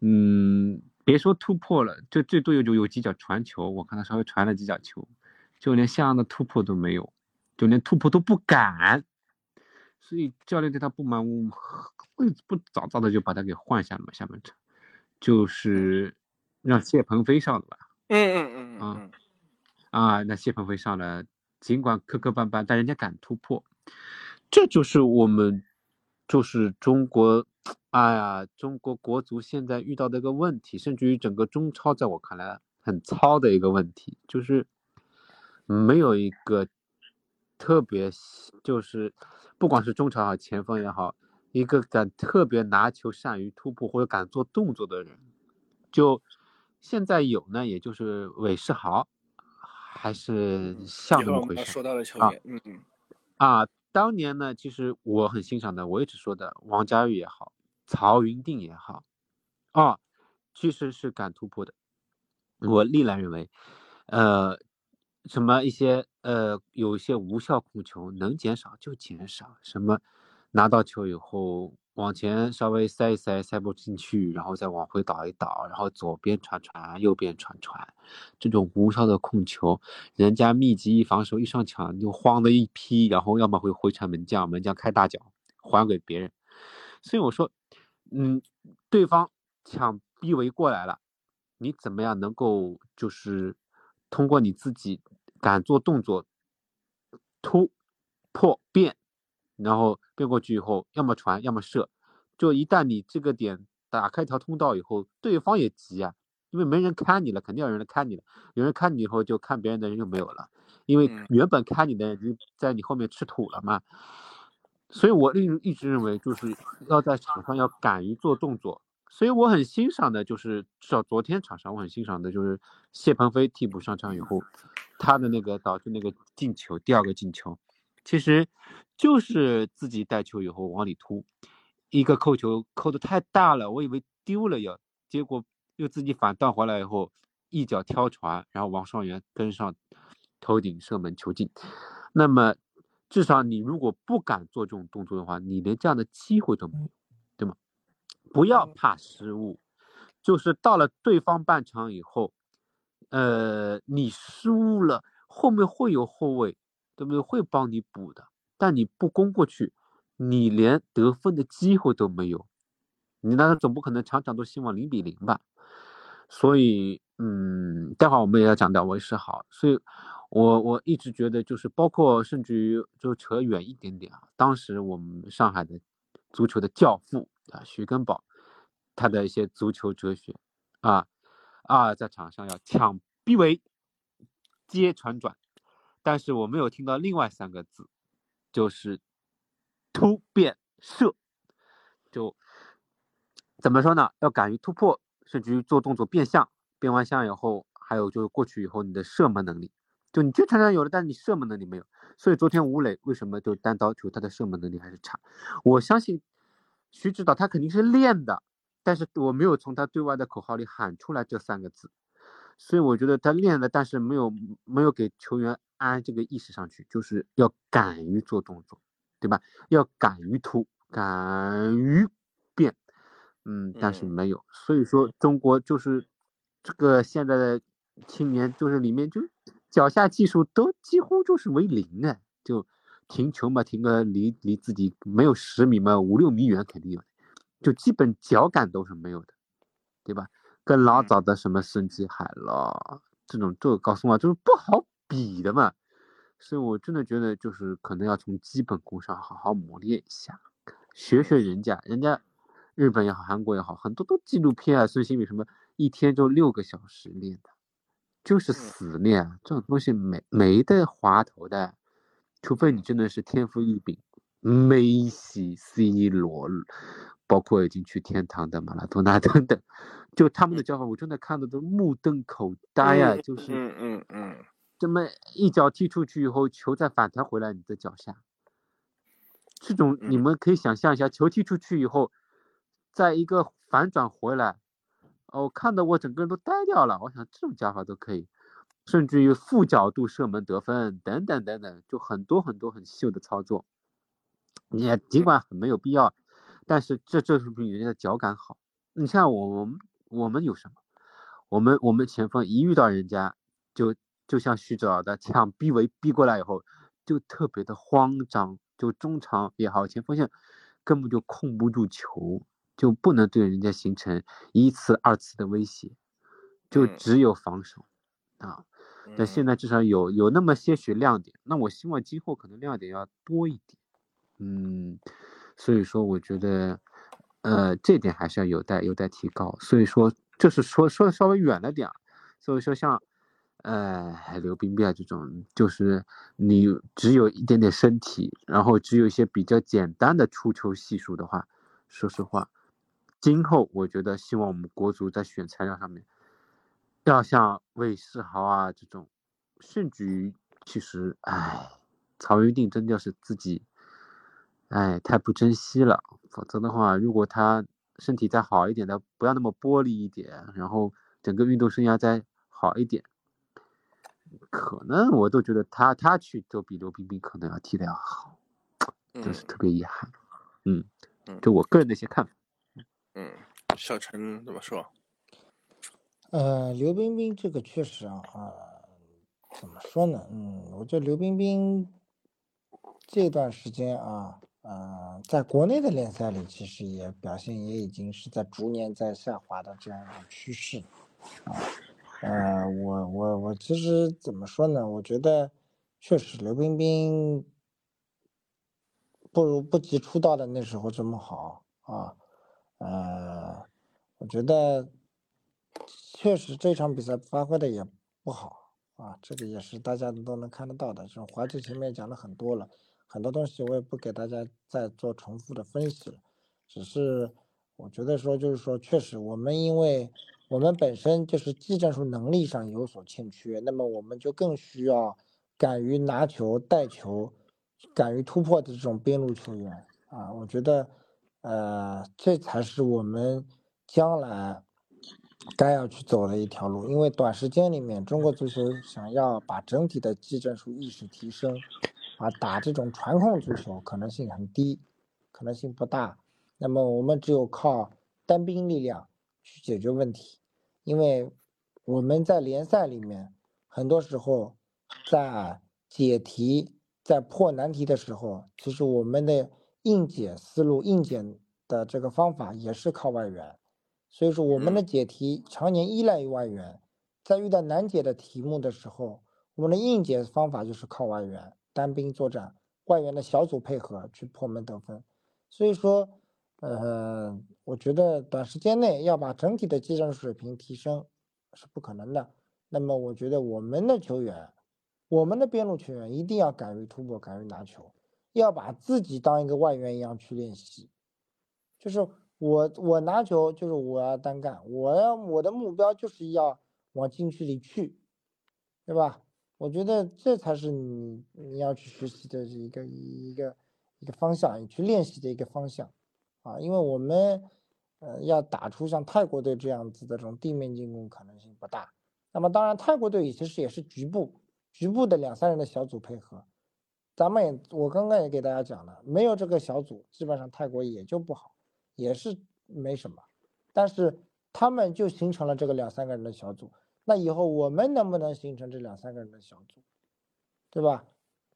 嗯，别说突破了，就最多有有有几脚传球，我看他稍微传了几脚球，就连像样的突破都没有，就连突破都不敢。所以教练对他不满，我会不早早的就把他给换下了嘛，下半场。就是让谢鹏飞上的吧？嗯嗯嗯啊嗯啊，那谢鹏飞上了，尽管磕磕绊绊，但人家敢突破，这就是我们，就是中国，哎呀，中国国足现在遇到的一个问题，甚至于整个中超，在我看来很糙的一个问题，就是没有一个特别，就是不管是中场也好，前锋也好。一个敢特别拿球、善于突破或者敢做动作的人，就现在有呢，也就是韦世豪，还是像那么回事说到的球啊员，嗯嗯啊。当年呢，其实我很欣赏的，我一直说的王佳玉也好，曹云定也好，啊，其实是敢突破的。我历来认为，呃，什么一些呃有一些无效控球能减少就减少，什么。拿到球以后，往前稍微塞一塞，塞不进去，然后再往回倒一倒，然后左边传传，右边传传，这种无效的控球，人家密集一防守一上抢就慌的一批，然后要么会回传门将，门将开大脚还给别人。所以我说，嗯，对方抢逼围过来了，你怎么样能够就是通过你自己敢做动作突破变。然后变过去以后，要么传，要么射。就一旦你这个点打开一条通道以后，对方也急啊，因为没人看你了，肯定有人来看你了。有人看你以后，就看别人的人就没有了，因为原本看你的人就在你后面吃土了嘛。所以我一一直认为，就是要在场上要敢于做动作。所以我很欣赏的，就是至少昨天场上我很欣赏的，就是谢鹏飞替补上场以后，他的那个导致那个进球，第二个进球。其实就是自己带球以后往里突，一个扣球扣的太大了，我以为丢了要，结果又自己反弹回来以后，一脚挑传，然后王双元跟上，头顶射门球进。那么至少你如果不敢做这种动作的话，你连这样的机会都没有，对吗？不要怕失误，就是到了对方半场以后，呃，你失误了，后面会有后卫。对不对？会帮你补的，但你不攻过去，你连得分的机会都没有。你那总不可能场场都希望零比零吧？所以，嗯，待会儿我们也要讲到韦世豪，所以我我一直觉得就是包括甚至于就扯远一点点啊，当时我们上海的足球的教父啊徐根宝，他的一些足球哲学啊啊在场上要抢逼围、接传转，但是我没有听到另外三个字，就是突变射，就怎么说呢？要敢于突破，甚至于做动作变向，变完向以后，还有就是过去以后你的射门能力。就你接传上有了，但你射门能力没有，所以昨天吴磊为什么就单刀球他的射门能力还是差？我相信徐指导他肯定是练的，但是我没有从他对外的口号里喊出来这三个字，所以我觉得他练了，但是没有没有给球员安这个意识上去，就是要敢于做动作，对吧？要敢于突，敢于变，嗯，但是没有，所以说中国就是这个现在的青年就是里面就。脚下技术都几乎就是为零的，就停球嘛，停个离离自己没有十米嘛，五六米远肯定有，就基本脚感都是没有的，对吧？跟老早的什么孙继海了这种，这个告诉我就是不好比的嘛。所以我真的觉得就是可能要从基本功上好好磨练一下，学学人家，人家日本也好，韩国也好，很多都纪录片啊，孙兴慜什么一天就六个小时练的。就是死练这种东西没没得滑头的，除非你真的是天赋异禀，梅西、C 罗，包括已经去天堂的马拉多纳 等等，就他们的教法，我真的看的都目瞪口呆呀！就是嗯嗯嗯，这么一脚踢出去以后，球再反弹回来你的脚下，这种你们可以想象一下，球踢出去以后，在一个反转回来。哦，看得我整个人都呆掉了。我想这种加法都可以，甚至于负角度射门得分等等等等，就很多很多很秀的操作。也尽管很没有必要，但是这这是比人家的脚感好。你像我我们我们有什么？我们我们前锋一遇到人家，就就像徐指导的抢逼围逼过来以后，就特别的慌张，就中场也好，前锋线根本就控不住球。就不能对人家形成一次、二次的威胁，就只有防守啊。但现在至少有有那么些许亮点，那我希望今后可能亮点要多一点。嗯，所以说我觉得，呃，这点还是要有待有待提高。所以说，就是说说的稍微远了点。所以说，像呃刘彬彬啊这种，就是你只有一点点身体，然后只有一些比较简单的出球系数的话，说实话。今后我觉得，希望我们国足在选材料上面，要像魏世豪啊这种，甚至于其实，哎，曹云定真的是自己，哎，太不珍惜了。否则的话，如果他身体再好一点的，不要那么玻璃一点，然后整个运动生涯再好一点，可能我都觉得他他去都比刘彬彬可能要踢的要好，真是特别遗憾。嗯，就我个人的一些看法。嗯，小陈怎么说？呃，刘彬彬这个确实啊，啊，怎么说呢？嗯，我觉得刘彬彬这段时间啊，呃，在国内的联赛里，其实也表现也已经是在逐年在下滑的这样一种趋势啊。呃，呃我我我其实怎么说呢？我觉得确实刘彬彬不如不及出道的那时候这么好啊。呃，我觉得确实这场比赛发挥的也不好啊，这个也是大家都能看得到的。这种华智前面讲了很多了，很多东西我也不给大家再做重复的分析了，只是我觉得说就是说，确实我们因为我们本身就是技战术能力上有所欠缺，那么我们就更需要敢于拿球带球、敢于突破的这种边路球员啊，我觉得。呃，这才是我们将来该要去走的一条路。因为短时间里面，中国足球想要把整体的技战术意识提升，啊，打这种传控足球可能性很低，可能性不大。那么我们只有靠单兵力量去解决问题。因为我们在联赛里面，很多时候在解题、在破难题的时候，其实我们的。硬解思路、硬解的这个方法也是靠外援，所以说我们的解题常年依赖于外援，在遇到难解的题目的时候，我们的硬解方法就是靠外援单兵作战，外援的小组配合去破门得分。所以说，呃，我觉得短时间内要把整体的技战术水平提升是不可能的。那么，我觉得我们的球员，我们的边路球员一定要敢于突破，敢于拿球，要把自己当一个外援一样去练习。就是我，我拿球就是我要单干，我要我的目标就是要往禁区里去，对吧？我觉得这才是你你要去学习的一个一个一个方向，你去练习的一个方向，啊，因为我们呃要打出像泰国队这样子的这种地面进攻可能性不大。那么当然，泰国队其实也是局部局部的两三人的小组配合，咱们也我刚刚也给大家讲了，没有这个小组，基本上泰国也就不好，也是没什么。但是他们就形成了这个两三个人的小组。那以后我们能不能形成这两三个人的小组，对吧？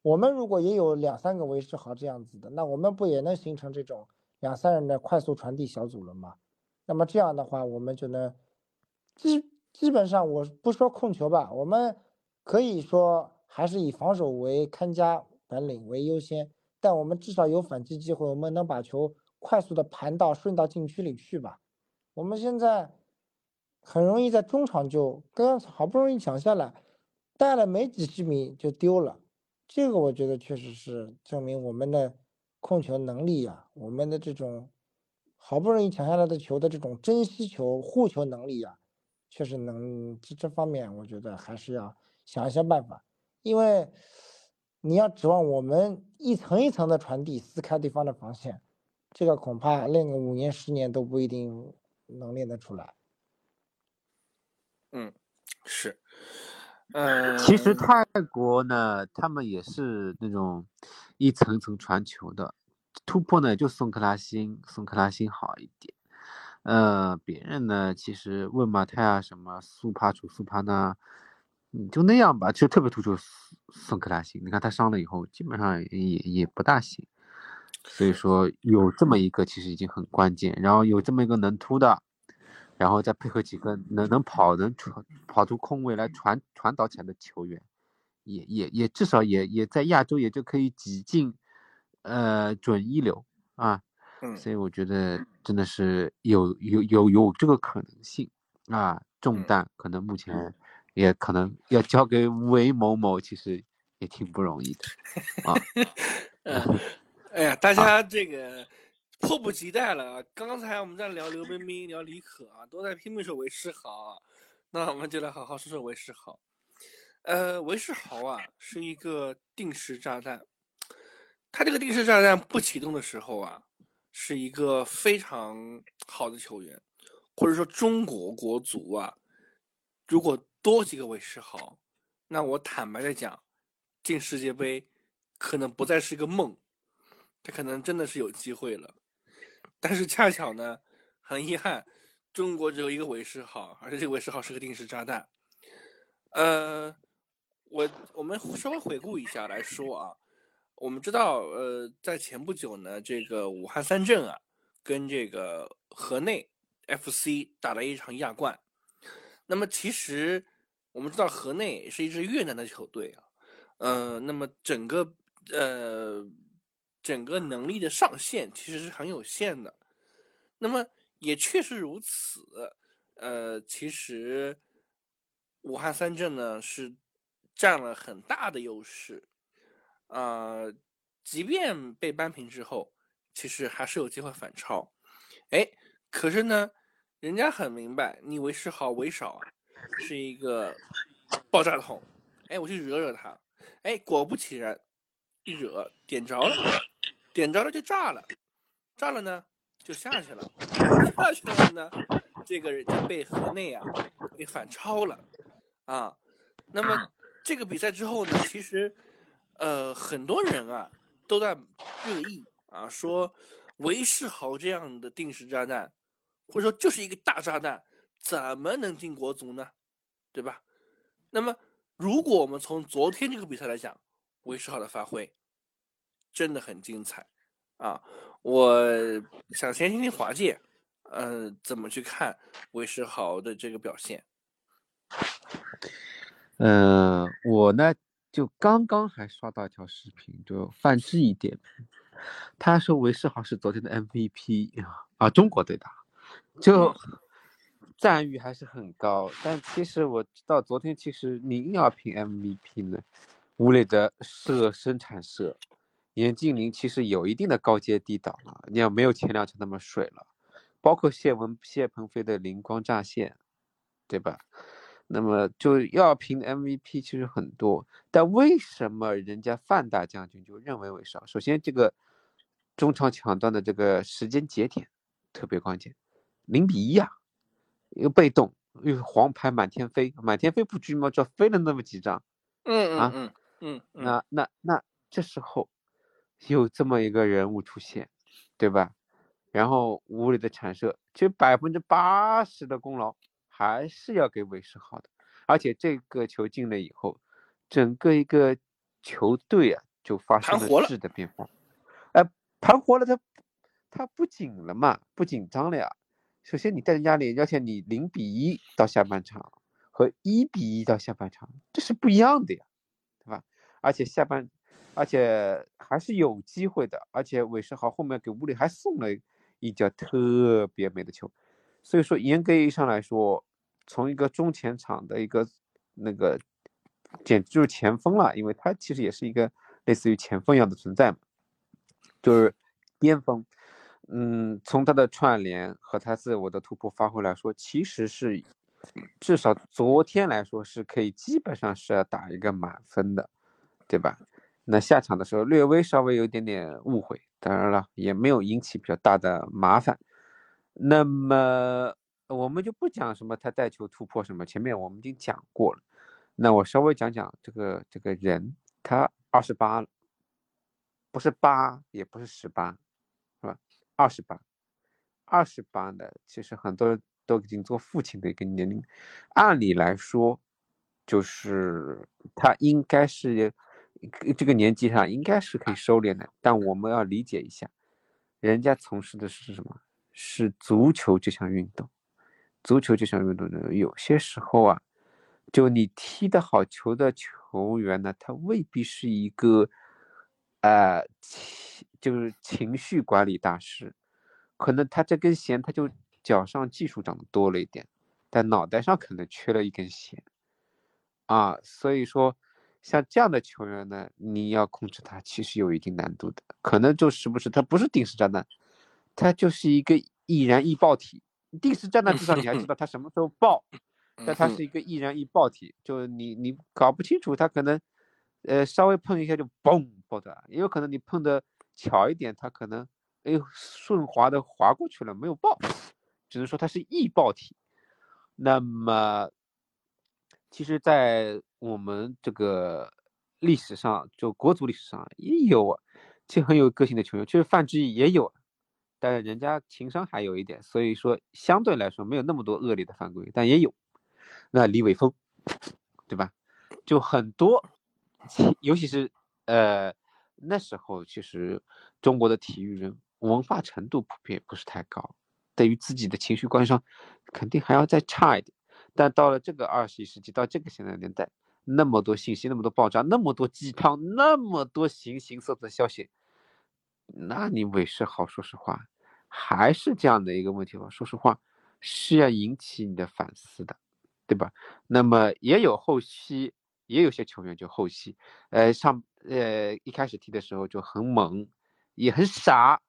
我们如果也有两三个韦世豪这样子的，那我们不也能形成这种两三人的快速传递小组了嘛？那么这样的话，我们就能基基本上我不说控球吧，我们可以说还是以防守为看家本领为优先，但我们至少有反击机会，我们能把球快速的盘到顺到禁区里去吧？我们现在。很容易在中场就刚好不容易抢下来，带了没几十米就丢了，这个我觉得确实是证明我们的控球能力呀，我们的这种好不容易抢下来的球的这种珍惜球、护球能力呀，确实能这方面我觉得还是要想一些办法，因为你要指望我们一层一层的传递撕开对方的防线，这个恐怕练个五年十年都不一定能练得出来。嗯，是，呃，其实泰国呢，他们也是那种一层层传球的，突破呢就宋克拉辛，宋克拉辛好一点，呃，别人呢其实问马泰啊什么苏帕楚苏帕纳，嗯，就那样吧，其实特别突出宋克拉辛，你看他伤了以后，基本上也也不大行，所以说有这么一个其实已经很关键，然后有这么一个能突的。然后再配合几个能能跑能传跑出空位来传传导起来的球员，也也也至少也也在亚洲也就可以挤进，呃准一流啊，嗯，所以我。觉得真的是有有有有这个可能性啊，重担可能目前也可能要交给韦某某，其实也挺不容易的啊，哎呀，大 家这个。迫不及待了啊！刚才我们在聊刘彬彬、聊李可啊，都在拼命说韦世豪，啊那我们就来好好说说韦世豪。呃，韦世豪啊，是一个定时炸弹。他这个定时炸弹不启动的时候啊，是一个非常好的球员，或者说中国国足啊，如果多几个韦世豪，那我坦白的讲，进世界杯可能不再是个梦，他可能真的是有机会了。但是恰巧呢，很遗憾，中国只有一个韦世豪，而且这个韦世豪是个定时炸弹。呃，我我们稍微回顾一下来说啊，我们知道，呃，在前不久呢，这个武汉三镇啊，跟这个河内 FC 打了一场亚冠。那么其实我们知道，河内是一支越南的球队啊，呃，那么整个呃。整个能力的上限其实是很有限的，那么也确实如此。呃，其实武汉三镇呢是占了很大的优势，啊，即便被扳平之后，其实还是有机会反超。哎，可是呢，人家很明白，你为时好为少啊，是一个爆炸桶。哎，我去惹惹他，哎，果不其然，一惹点着了。点着了就炸了，炸了呢就下去了，下去了呢，这个人就被河内啊给反超了啊。那么这个比赛之后呢，其实呃很多人啊都在热议啊，说韦世豪这样的定时炸弹，或者说就是一个大炸弹，怎么能进国足呢？对吧？那么如果我们从昨天这个比赛来讲，韦世豪的发挥。真的很精彩，啊！我想先听听华界，嗯，怎么去看韦世豪的这个表现？嗯，我呢就刚刚还刷到一条视频，就范志毅点评，他说韦世豪是昨天的 MVP 啊，啊，中国队的，就 赞誉还是很高。但其实我知道，昨天其实你硬要评 MVP 呢，吴磊的射生产射，严敬林其实有一定的高阶低档了，你要没有前两场那么水了，包括谢文谢鹏飞的灵光乍现，对吧？那么就要评 MVP 其实很多，但为什么人家范大将军就认为为少？首先，这个中场抢断的这个时间节点特别关键，零比一啊，又被动又黄牌满天飞，满天飞不拘吗？就飞了那么几张，嗯嗯嗯嗯，那那那这时候有这么一个人物出现，对吧？然后屋里的产射，其实百分之八十的功劳。还是要给韦世豪的，而且这个球进了以后，整个一个球队啊就发生了质的变化，哎，盘活了，他他不紧了嘛，不紧张了呀。首先你带着压力，而且你零比一到下半场和一比一到下半场，这是不一样的呀，对吧？而且下半，而且还是有机会的，而且韦世豪后面给屋里还送了一脚特别美的球。所以说，严格意义上来说，从一个中前场的一个那个，简直就是前锋了，因为他其实也是一个类似于前锋一样的存在嘛，就是边锋。嗯，从他的串联和他自我的突破发挥来说，其实是至少昨天来说是可以基本上是要打一个满分的，对吧？那下场的时候略微稍微有点点误会，当然了，也没有引起比较大的麻烦。那么我们就不讲什么他带球突破什么，前面我们已经讲过了。那我稍微讲讲这个这个人，他二十八了，不是八，也不是十八，是吧？二十八，二十八的，其实很多人都已经做父亲的一个年龄，按理来说，就是他应该是这个年纪上应该是可以收敛的，但我们要理解一下，人家从事的是什么？是足球这项运动，足球这项运动呢，有些时候啊，就你踢得好球的球员呢，他未必是一个，呃，就是情绪管理大师，可能他这根弦他就脚上技术长得多了一点，但脑袋上可能缺了一根弦，啊，所以说像这样的球员呢，你要控制他其实有一定难度的，可能就时不时他不是定时炸弹。他就是一个易燃易爆体，定时炸弹至少你还知 道他什么时候爆，但它是一个易燃易爆体，就你你搞不清楚它可能，呃稍微碰一下就嘣爆的，也有可能你碰的巧一点，它可能哎呦顺滑的滑过去了没有爆，只能说它是易爆体。那么，其实，在我们这个历史上，就国足历史上也有啊，其实很有个性的球员，其实范志毅也有。但是人家情商还有一点，所以说相对来说没有那么多恶劣的犯规，但也有。那李伟峰，对吧？就很多，尤其是呃那时候，其实中国的体育人文化程度普遍不是太高，对于自己的情绪观上肯定还要再差一点。但到了这个二十一世纪，到这个现在年代，那么多信息，那么多爆炸，那么多鸡汤，那么多形形色色的消息，那你韦世豪，说实话。还是这样的一个问题吧。说实话，是要引起你的反思的，对吧？那么也有后期，也有些球员就后期，呃，上呃一开始踢的时候就很猛，也很傻，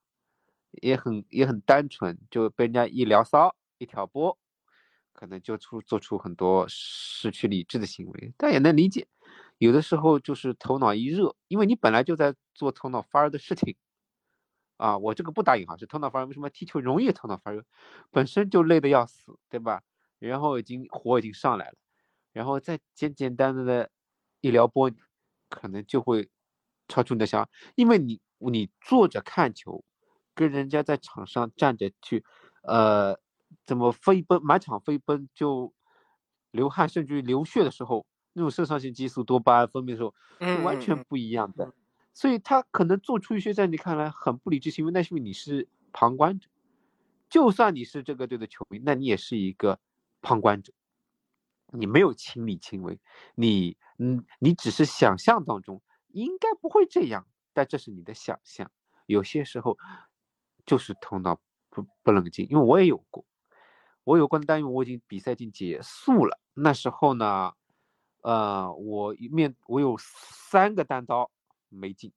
也很也很单纯，就被人家一聊骚一挑拨，可能就出做出很多失去理智的行为。但也能理解，有的时候就是头脑一热，因为你本来就在做头脑发热的事情。啊，我这个不打引号，是头脑发热。为什么踢球容易头脑发热？本身就累得要死，对吧？然后已经火已经上来了，然后再简简单单的一撩拨，可能就会超出你的想法。因为你你坐着看球，跟人家在场上站着去，呃，怎么飞奔满场飞奔就流汗甚至于流血的时候，那种肾上腺激素多巴胺分泌的时候，是完全不一样的。所以他可能做出一些在你看来很不理智行为，那是因为你是旁观者。就算你是这个队的球迷，那你也是一个旁观者。你没有亲力亲为，你嗯，你只是想象当中应该不会这样，但这是你的想象。有些时候就是头脑不不冷静，因为我也有过，我有关单元我已经比赛已经结束了，那时候呢，呃，我一面我有三个单刀没进，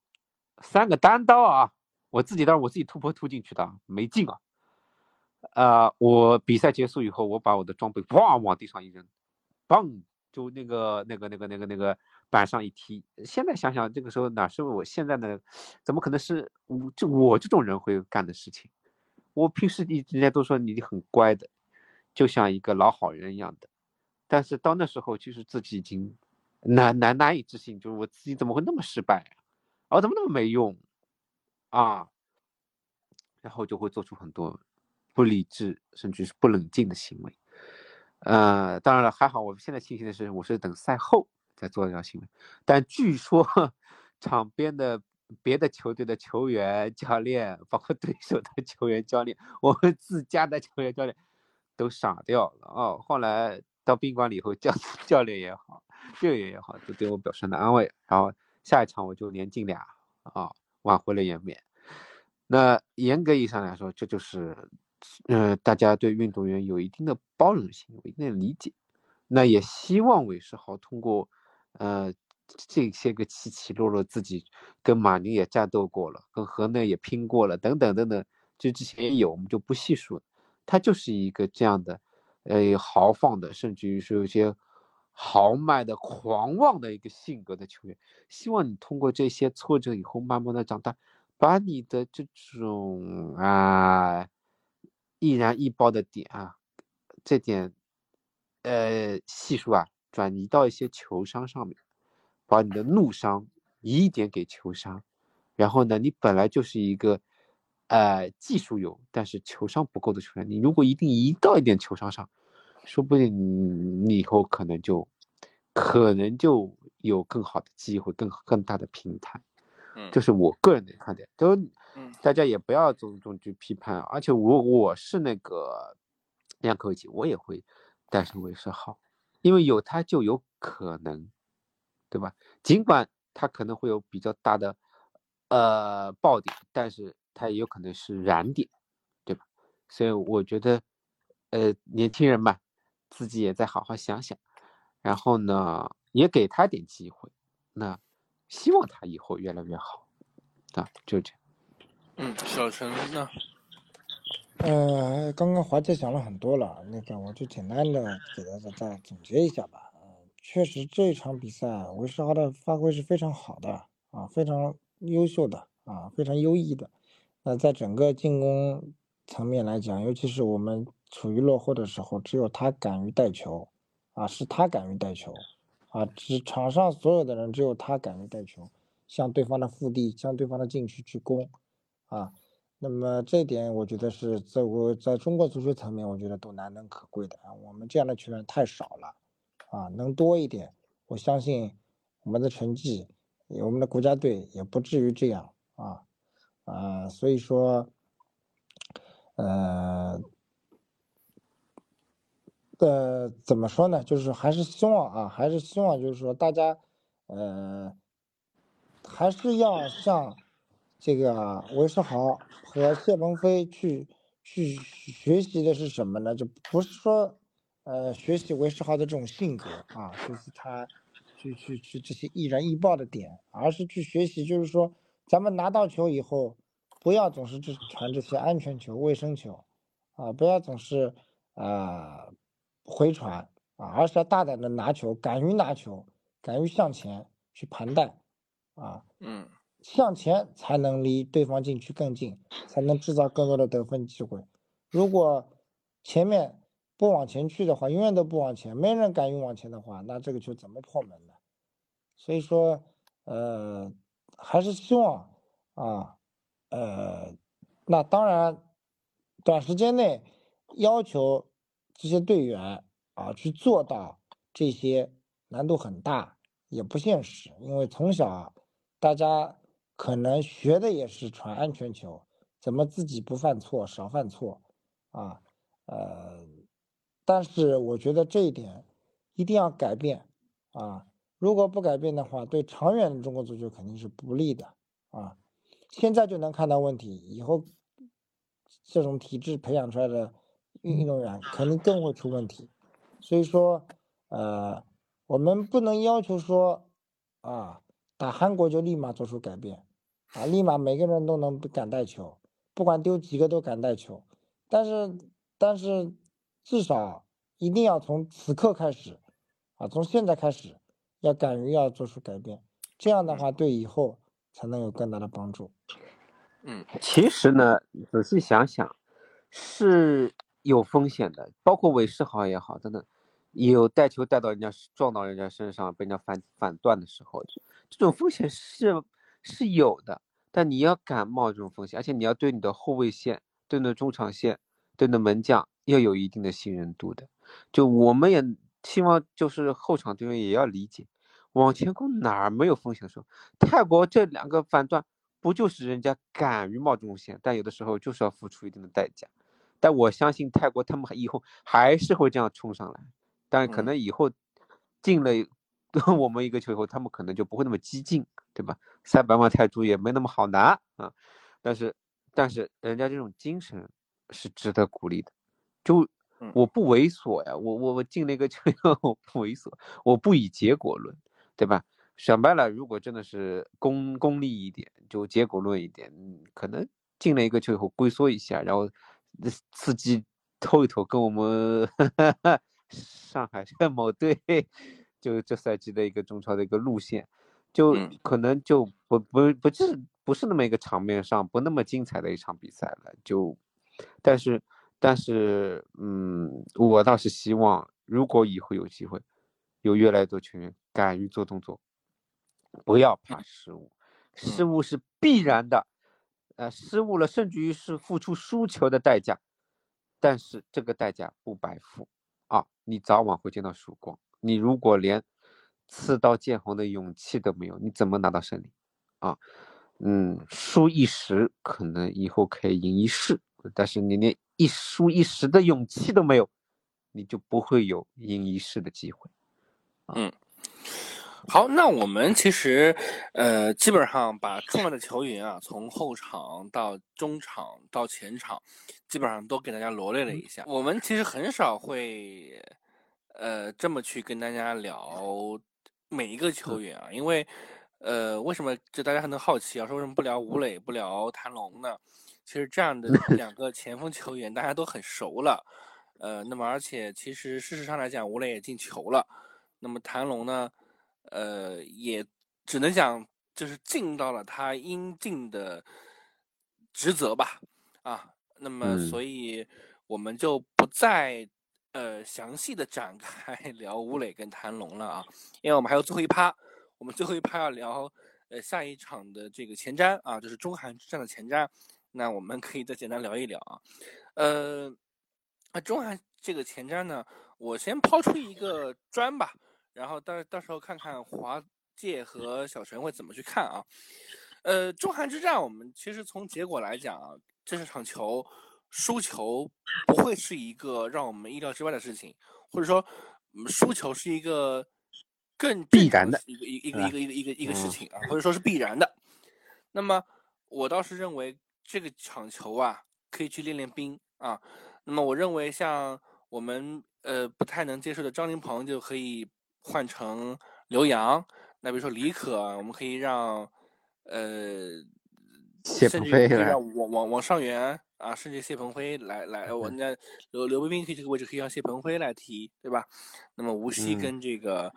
三个单刀啊，我自己当然我自己突破突进去的，没进啊。呃，我比赛结束以后，我把我的装备哇往地上一扔，嘣，就那个那个那个那个那个板上一踢。现在想想，这个时候哪是我现在的，怎么可能是我这我这种人会干的事情？我平时一人家都说你很乖的，就像一个老好人一样的。但是到那时候，其实自己已经难难难以置信，就是我自己怎么会那么失败啊？我怎么那么没用啊？然后就会做出很多。不理智，甚至是不冷静的行为，呃，当然了，还好，我们现在庆幸的是，我是等赛后再做这条行为。但据说场边的别的球队的球员、教练，包括对手的球员、教练，我们自家的球员、教练都傻掉了哦！后来到宾馆里以后，教 教练也好，队员也好，都对我表示了安慰。然后下一场我就连进俩啊，挽回了颜面。那严格意义上来说，这就是。呃，大家对运动员有一定的包容性，有一定的理解，那也希望韦世豪通过，呃，这些个起起落落，自己跟马宁也战斗过了，跟河内也拼过了，等等等等，就之前也有，我们就不细数。他就是一个这样的，呃，豪放的，甚至于是有些豪迈的、狂妄的一个性格的球员。希望你通过这些挫折以后，慢慢的长大，把你的这种啊。易燃易爆的点啊，这点，呃，系数啊，转移到一些球商上面，把你的怒伤移一点给球商，然后呢，你本来就是一个，呃，技术有但是球商不够的球员，你如果一定移到一点球商上，说不定你以后可能就，可能就有更好的机会，更更大的平台。这是我个人的看点，都，大家也不要总总去批判，而且我我是那个两口气，我也会带上韦世豪，因为有他就有可能，对吧？尽管他可能会有比较大的呃爆点，但是他也有可能是燃点，对吧？所以我觉得，呃，年轻人嘛，自己也再好好想想，然后呢，也给他点机会，那。希望他以后越来越好，啊，就这样。嗯，小陈呢？呃，刚刚华姐讲了很多了，那个我就简单的给大家再总结一下吧。嗯，确实这场比赛韦世豪的发挥是非常好的啊，非常优秀的啊，非常优异的。那在整个进攻层面来讲，尤其是我们处于落后的时候，只有他敢于带球，啊，是他敢于带球。啊，只场上所有的人只有他敢于带球，向对方的腹地、向对方的禁区去攻，啊，那么这点我觉得是在我在中国足球层面，我觉得都难能可贵的啊。我们这样的球员太少了，啊，能多一点，我相信我们的成绩，我们的国家队也不至于这样啊，啊，所以说，呃。呃，怎么说呢？就是还是希望啊，还是希望，就是说大家，呃，还是要向这个韦世豪和谢鹏飞去去学习的是什么呢？就不是说，呃，学习韦世豪的这种性格啊，就是他去去去这些易燃易爆的点，而是去学习，就是说咱们拿到球以后，不要总是只传这些安全球、卫生球，啊，不要总是啊。回传啊，而是要大胆的拿球，敢于拿球，敢于向前去盘带，啊，嗯，向前才能离对方禁区更近，才能制造更多的得分机会。如果前面不往前去的话，永远都不往前，没人敢于往前的话，那这个球怎么破门呢？所以说，呃，还是希望啊，呃，那当然，短时间内要求。这些队员啊，去做到这些难度很大，也不现实。因为从小大家可能学的也是传安全球，怎么自己不犯错，少犯错啊？呃，但是我觉得这一点一定要改变啊！如果不改变的话，对长远的中国足球肯定是不利的啊！现在就能看到问题，以后这种体制培养出来的运动员肯定更会出问题。所以说，呃，我们不能要求说啊，打韩国就立马做出改变啊，立马每个人都能敢带球，不管丢几个都敢带球。但是，但是至少一定要从此刻开始啊，从现在开始。要敢于要做出改变，这样的话对以后才能有更大的帮助。嗯，其实呢，仔细想想是有风险的，包括韦世豪也好，真的有带球带到人家撞到人家身上被人家反反断的时候，这种风险是是有的。但你要敢冒这种风险，而且你要对你的后卫线、对你的中场线、对你的门将要有一定的信任度的。就我们也。希望就是后场队员也要理解，往前攻哪儿没有风险的时候，泰国这两个反断不就是人家敢于冒这种险，但有的时候就是要付出一定的代价。但我相信泰国他们以后还是会这样冲上来，但可能以后进了 我们一个球以后，他们可能就不会那么激进，对吧？三百万泰铢也没那么好拿啊，但是但是人家这种精神是值得鼓励的，就。我不猥琐呀，我我我进了一个球，我不猥琐，我不以结果论，对吧？想白了，如果真的是功功利一点，就结果论一点，嗯，可能进了一个球以后龟缩一下，然后刺激透一偷，跟我们 上海某队就这赛季的一个中超的一个路线，就可能就不不不是不是那么一个场面上不那么精彩的一场比赛了，就但是。但是，嗯，我倒是希望，如果以后有机会，有越来越多球员敢于做动作，不要怕失误，失误是必然的，呃，失误了，甚至于是付出输球的代价，但是这个代价不白付啊，你早晚会见到曙光。你如果连刺刀见红的勇气都没有，你怎么拿到胜利？啊，嗯，输一时可能以后可以赢一世，但是你连。一输一时的勇气都没有，你就不会有赢一世的机会。嗯，好，那我们其实呃，基本上把重要的球员啊，从后场到中场到前场，基本上都给大家罗列了一下。我们其实很少会呃这么去跟大家聊每一个球员啊，因为呃，为什么就大家还能好奇啊？说为什么不聊吴磊，不聊谭龙呢？其实这样的 两个前锋球员大家都很熟了，呃，那么而且其实事实上来讲，吴磊也进球了，那么谭龙呢，呃，也只能讲就是尽到了他应尽的职责吧，啊，那么所以我们就不再呃详细的展开 聊吴磊跟谭龙了啊，因为我们还有最后一趴，我们最后一趴要聊呃下一场的这个前瞻啊，就是中韩之战的前瞻。那我们可以再简单聊一聊啊，呃，那中韩这个前瞻呢，我先抛出一个砖吧，然后到到时候看看华界和小陈会怎么去看啊。呃，中韩之战，我们其实从结果来讲啊，这场球输球不会是一个让我们意料之外的事情，或者说输球是一个更必然的一个一个一个一个一个一个事情啊，或者说是必然的。那么我倒是认为。这个场球啊，可以去练练兵啊。那么我认为，像我们呃不太能接受的张琳芃，就可以换成刘洋。那比如说李可，我们可以让呃，甚至可以让王王王上元啊，甚至谢鹏飞来来，我那刘刘冰冰可以这个位置可以让谢鹏飞来踢，对吧？那么吴曦跟这个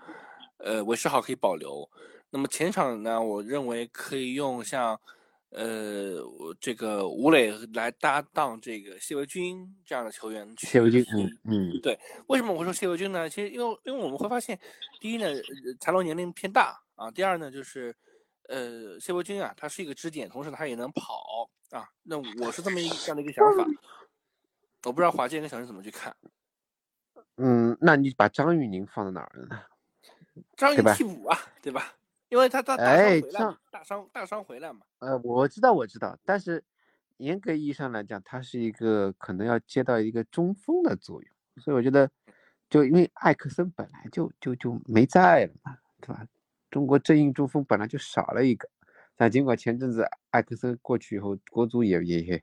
呃韦世豪可以保留。那么前场呢，我认为可以用像。呃，这个吴磊来搭档这个谢维军这样的球员，谢维军，嗯嗯，对，为什么我会说谢维军呢？其实因为因为我们会发现，第一呢，残龙年龄偏大啊，第二呢，就是呃，谢维军啊，他是一个支点，同时他也能跑啊，那我是这么一这样的一个想法，我不知道华健跟小陈怎么去看。嗯，那你把张玉宁放在哪儿了呢？张玉替补啊，对吧？因为他他大伤回来，大伤大伤回来嘛。呃，我知道我知道，但是严格意义上来讲，他是一个可能要接到一个中锋的作用，所以我觉得就因为艾克森本来就就就没在了嘛，对吧？中国正印中锋本来就少了一个，但尽管前阵子艾克森过去以后，国足也也也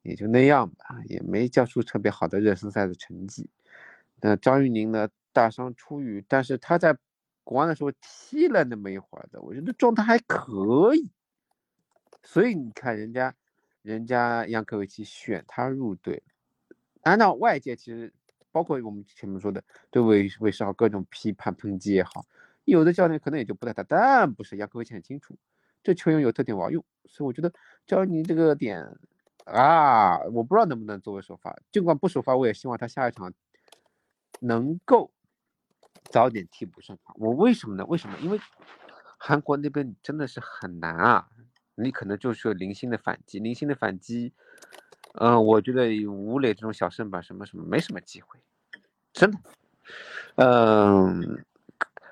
也就那样吧，也没交出特别好的热身赛的成绩。那张玉宁呢，大伤初愈，但是他在国安的时候踢了那么一会儿的，我觉得状态还可以。所以你看人家，人家杨科维奇选他入队，按照外界其实包括我们前面说的对韦韦世豪各种批判抨击也好。有的教练可能也就不带他，但不是杨科维奇很清楚，这球员有特点我要用，所以我觉得教你这个点啊，我不知道能不能作为首发，尽管不首发，我也希望他下一场能够早点替补上场。我为什么呢？为什么？因为韩国那边真的是很难啊，你可能就是零星的反击，零星的反击，嗯，我觉得吴磊这种小身板什么什么没什么机会，真的，嗯。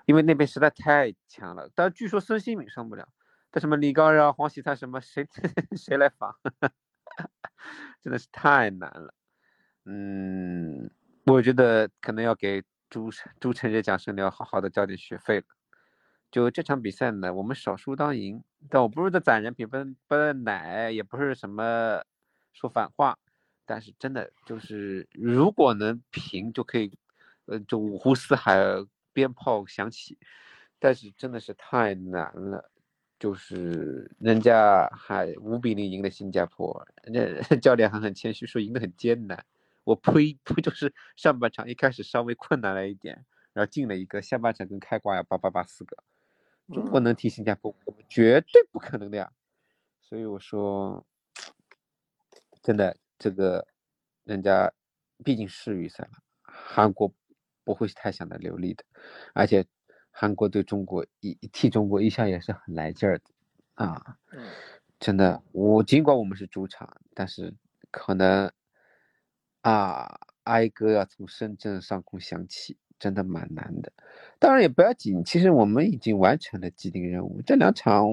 因为那边实在太强了，但据说孙兴敏上不了，但什么李高啊、黄喜灿什么谁 谁来防，真的是太难了。嗯，我觉得可能要给朱朱晨杰讲生要好好的交点学费了。就这场比赛呢，我们少输当赢，但我不是在攒人品分不奶，也不是什么说反话，但是真的就是如果能平就可以，呃，就五湖四海。鞭炮响起，但是真的是太难了，就是人家还五比零赢了新加坡，人家 教练还很谦虚说赢得很艰难。我呸，不就是上半场一开始稍微困难了一点，然后进了一个，下半场跟开挂呀，八八八四个，中国能踢新加坡，绝对不可能的呀。所以我说，真的这个人家毕竟是预赛了，韩国。不会太想的流利的，而且韩国对中国一踢中国一向也是很来劲儿的啊，真的，我尽管我们是主场，但是可能啊哀歌要从深圳上空响起，真的蛮难的。当然也不要紧，其实我们已经完成了既定任务。这两场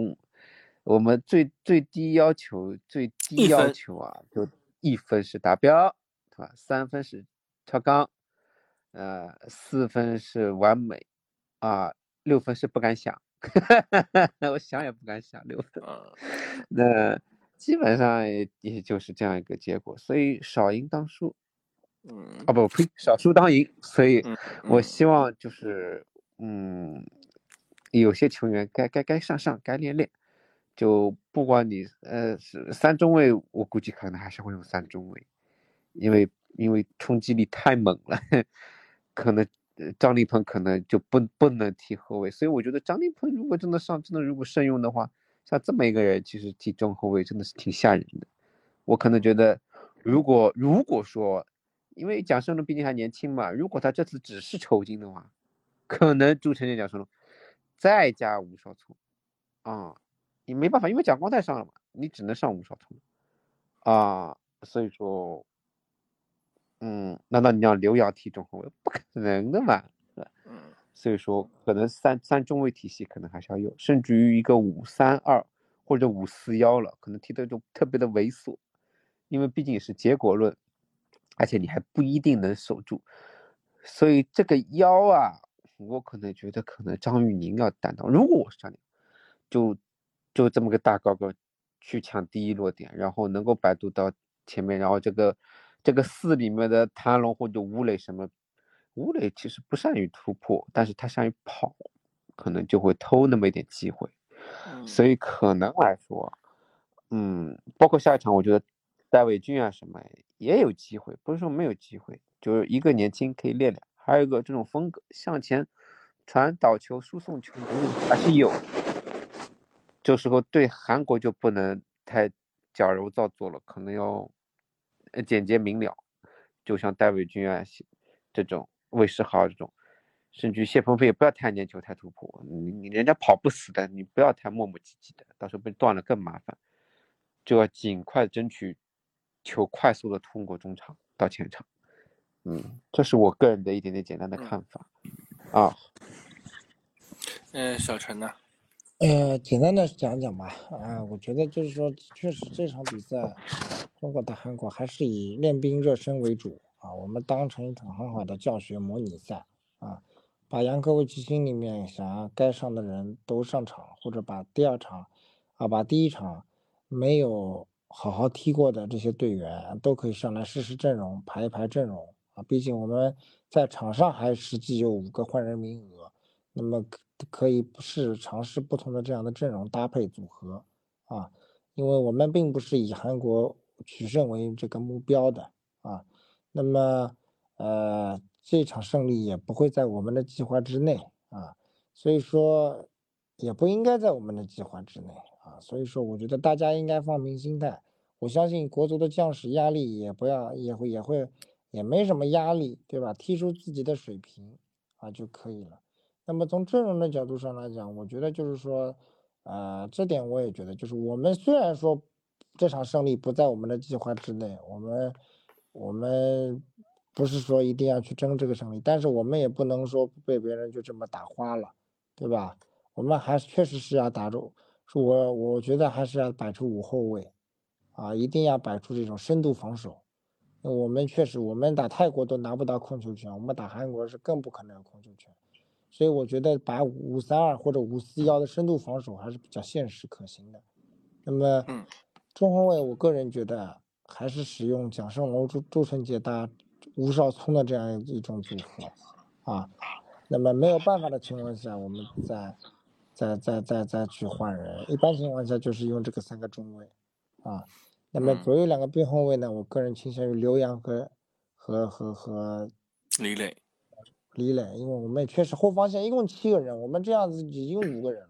我们最最低要求最低要求啊，就一分是达标，对吧？三分是超纲。呃，四分是完美，啊，六分是不敢想，我想也不敢想六分。那基本上也也就是这样一个结果，所以少赢当输，嗯，啊不呸，少输当赢。所以我希望就是，嗯，有些球员该该该上上，该练练，就不管你呃是三中卫，我估计可能还是会用三中卫，因为因为冲击力太猛了。可能张立鹏可能就不不能踢后卫，所以我觉得张立鹏如果真的上，真的如果慎用的话，像这么一个人，其实踢中后卫真的是挺吓人的。我可能觉得，如果如果说，因为蒋胜龙毕竟还年轻嘛，如果他这次只是抽筋的话，可能朱晨杰、蒋胜龙再加吴少聪，啊，你没办法，因为蒋光太上了嘛，你只能上吴少聪，啊，所以说。嗯，难道你要刘洋踢中后卫？不可能的嘛，是吧？嗯，所以说可能三三中卫体系可能还是要有，甚至于一个五三二或者五四幺了，可能踢的就特别的猥琐，因为毕竟是结果论，而且你还不一定能守住，所以这个腰啊，我可能觉得可能张玉宁要担当。如果我是张玉宁，就就这么个大高个去抢第一落点，然后能够摆渡到前面，然后这个。这个四里面的谭龙或者吴磊什么，吴磊其实不善于突破，但是他善于跑，可能就会偷那么一点机会，所以可能来说，嗯，包括下一场，我觉得戴伟俊啊什么也有机会，不是说没有机会，就是一个年轻可以练练，还有一个这种风格向前传导球、输送球能力还是有，这时候对韩国就不能太矫揉造作了，可能要。简洁明了，就像戴伟军啊，这种魏世豪这种，甚至谢鹏飞也不要太粘球、太突破，你你人家跑不死的，你不要太磨磨唧唧的，到时候被断了更麻烦，就要尽快争取球快速的通过中场到前场。嗯，这是我个人的一点点简单的看法啊。嗯，小陈呢？呃，简单的讲讲吧。啊，我觉得就是说，确实这场比赛。中国打韩国还是以练兵热身为主啊，我们当成一场很好的教学模拟赛啊，把杨科维奇心里面想要该上的人都上场，或者把第二场啊，把第一场没有好好踢过的这些队员都可以上来试试阵容，排一排阵容啊，毕竟我们在场上还实际有五个换人名额，那么可以试尝试不同的这样的阵容搭配组合啊，因为我们并不是以韩国取胜为这个目标的啊。那么，呃，这场胜利也不会在我们的计划之内啊，所以说也不应该在我们的计划之内啊，所以说我觉得大家应该放平心态，我相信国足的将士压力也不要，也会也会也没什么压力，对吧？踢出自己的水平啊就可以了。那么从阵容的角度上来讲，我觉得就是说，呃，这点我也觉得，就是我们虽然说这场胜利不在我们的计划之内，我们。我们不是说一定要去争这个胜利，但是我们也不能说被别人就这么打花了，对吧？我们还确实是要打住，我我觉得还是要摆出五后卫，啊，一定要摆出这种深度防守。我们确实，我们打泰国都拿不到控球权，我们打韩国是更不可能有控球权，所以我觉得把五三二或者五四幺的深度防守还是比较现实可行的。那么，中后卫，我个人觉得。还是使用蒋胜龙、朱朱晨杰搭吴少聪的这样一种组合啊，那么没有办法的情况下，我们再再再再再去换人。一般情况下就是用这个三个中卫啊，那么左右两个边后卫呢，我个人倾向于刘洋和和和和李磊，李磊，因为我们也确实后防线一共七个人，我们这样子已经五个人了，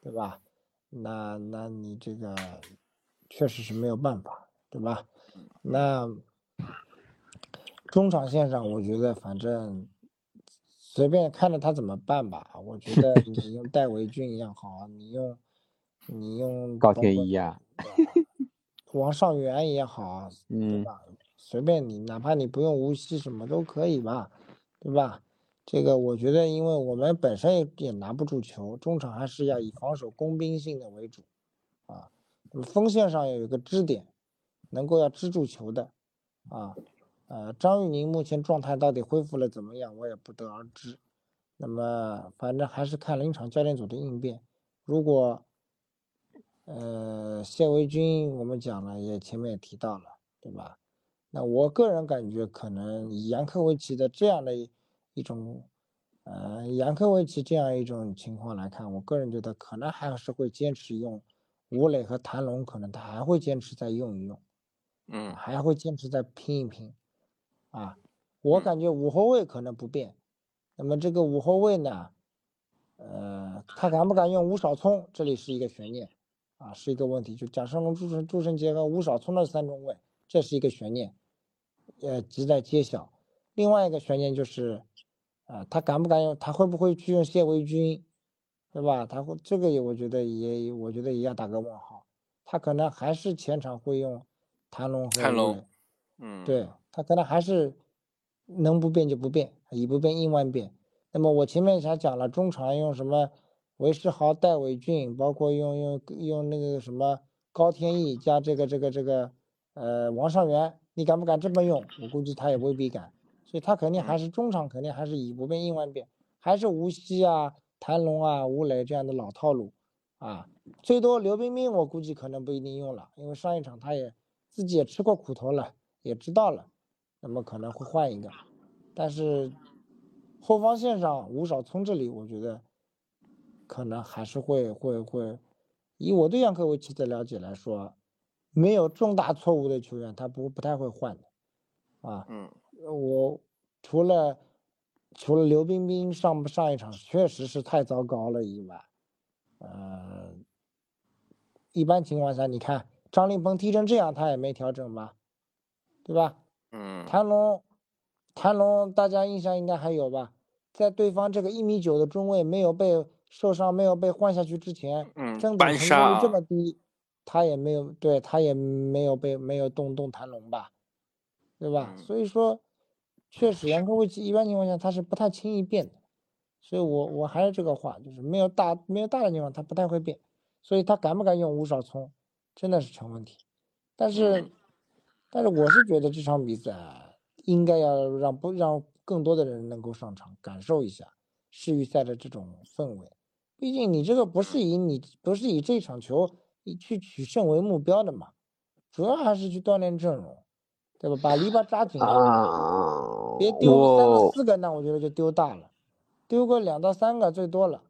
对吧？那那你这个确实是没有办法。对吧？那中场线上，我觉得反正随便看着他怎么办吧。我觉得你用戴维俊也好，你用你用高天一啊，王上元也好，对吧？随便你，哪怕你不用无锡什么都可以吧，对吧？这个我觉得，因为我们本身也也拿不住球，中场还是要以防守攻兵性的为主啊。那么锋线上有一个支点。能够要支住球的，啊，呃，张玉宁目前状态到底恢复了怎么样，我也不得而知。那么，反正还是看临场教练组的应变。如果，呃，谢维军我们讲了，也前面也提到了，对吧？那我个人感觉，可能以杨科维奇的这样的一种，呃，杨科维奇这样一种情况来看，我个人觉得可能还是会坚持用吴磊和谭龙，可能他还会坚持再用一用。嗯，还会坚持再拼一拼，啊，我感觉五后卫可能不变，那么这个五后卫呢，呃，他敢不敢用吴少聪，这里是一个悬念，啊，是一个问题，就蒋胜龙、朱晨、朱晨杰和吴少聪的三中卫，这是一个悬念，呃，亟待揭晓。另外一个悬念就是，啊，他敢不敢用，他会不会去用谢维军，对吧？他会这个也，我觉得也，我觉得也要打个问号，他可能还是前场会用。谭龙和谭龙，嗯，对他可能还是能不变就不变，以不变应万变。那么我前面才讲了，中场用什么韦世豪、戴伟俊，包括用用用那个什么高天意加这个这个这个呃王上元，你敢不敢这么用？我估计他也未必敢，所以他肯定还是中场肯定还是以不变应万变，还是无锡啊、谭龙啊、吴磊这样的老套路啊，最多刘彬彬我估计可能不一定用了，因为上一场他也。自己也吃过苦头了，也知道了，那么可能会换一个，但是后防线上吴少聪这里，我觉得可能还是会会会，以我对杨科维奇的了解来说，没有重大错误的球员，他不不太会换的，啊，嗯，我除了除了刘彬彬上上一场确实是太糟糕了以外，呃，一般情况下你看。张琳芃踢成这样，他也没调整吧，对吧？嗯。谭龙，谭龙，大家印象应该还有吧？在对方这个一米九的中卫没有被受伤、没有被换下去之前，嗯，争顶成功率这么低，他也没有，对他也没有被没有动动谭龙吧，对吧？所以说，确实杨科维奇一般情况下他是不太轻易变的，所以我我还是这个话，就是没有大没有大的地方他不太会变，所以他敢不敢用吴少聪？真的是成问题，但是，但是我是觉得这场比赛应该要让不让更多的人能够上场感受一下世预赛的这种氛围。毕竟你这个不是以你不是以这场球去取胜为目标的嘛，主要还是去锻炼阵容，对吧？把篱笆扎紧了，别丢三个四个，那我觉得就丢大了，丢个两到三个最多了。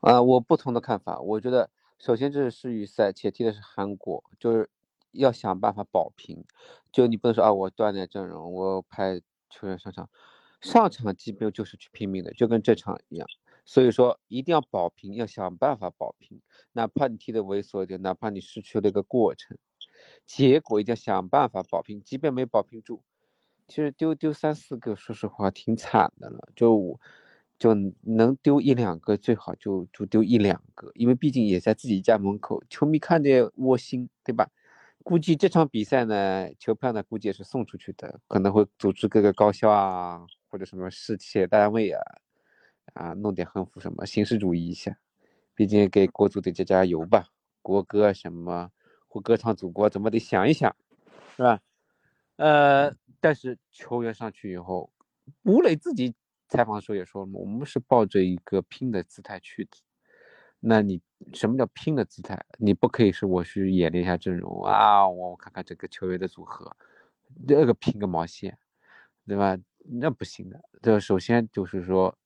啊，我不同的看法，我觉得首先这是世预赛，且踢的是韩国，就是要想办法保平。就你不能说啊，我锻炼阵容，我派球员上场，上场基本就是去拼命的，就跟这场一样。所以说一定要保平，要想办法保平，哪怕你踢的猥琐一点，哪怕你失去了一个过程，结果一定要想办法保平。即便没保平住，其实丢丢三四个，说实话挺惨的了，就。就能丢一两个最好就就丢一两个，因为毕竟也在自己家门口，球迷看着窝心，对吧？估计这场比赛呢，球票呢估计也是送出去的，可能会组织各个高校啊，或者什么事业单位啊，啊，弄点横幅什么，形式主义一下，毕竟给国足得加加油吧，国歌什么或歌唱祖国，怎么得想一想，是吧？呃，但是球员上去以后，吴磊自己。采访的时候也说了嘛，我们是抱着一个拼的姿态去的。那你什么叫拼的姿态？你不可以是我去演练一下阵容啊，我我看看这个球员的组合，这个拼个毛线，对吧？那不行的。这首先就是说，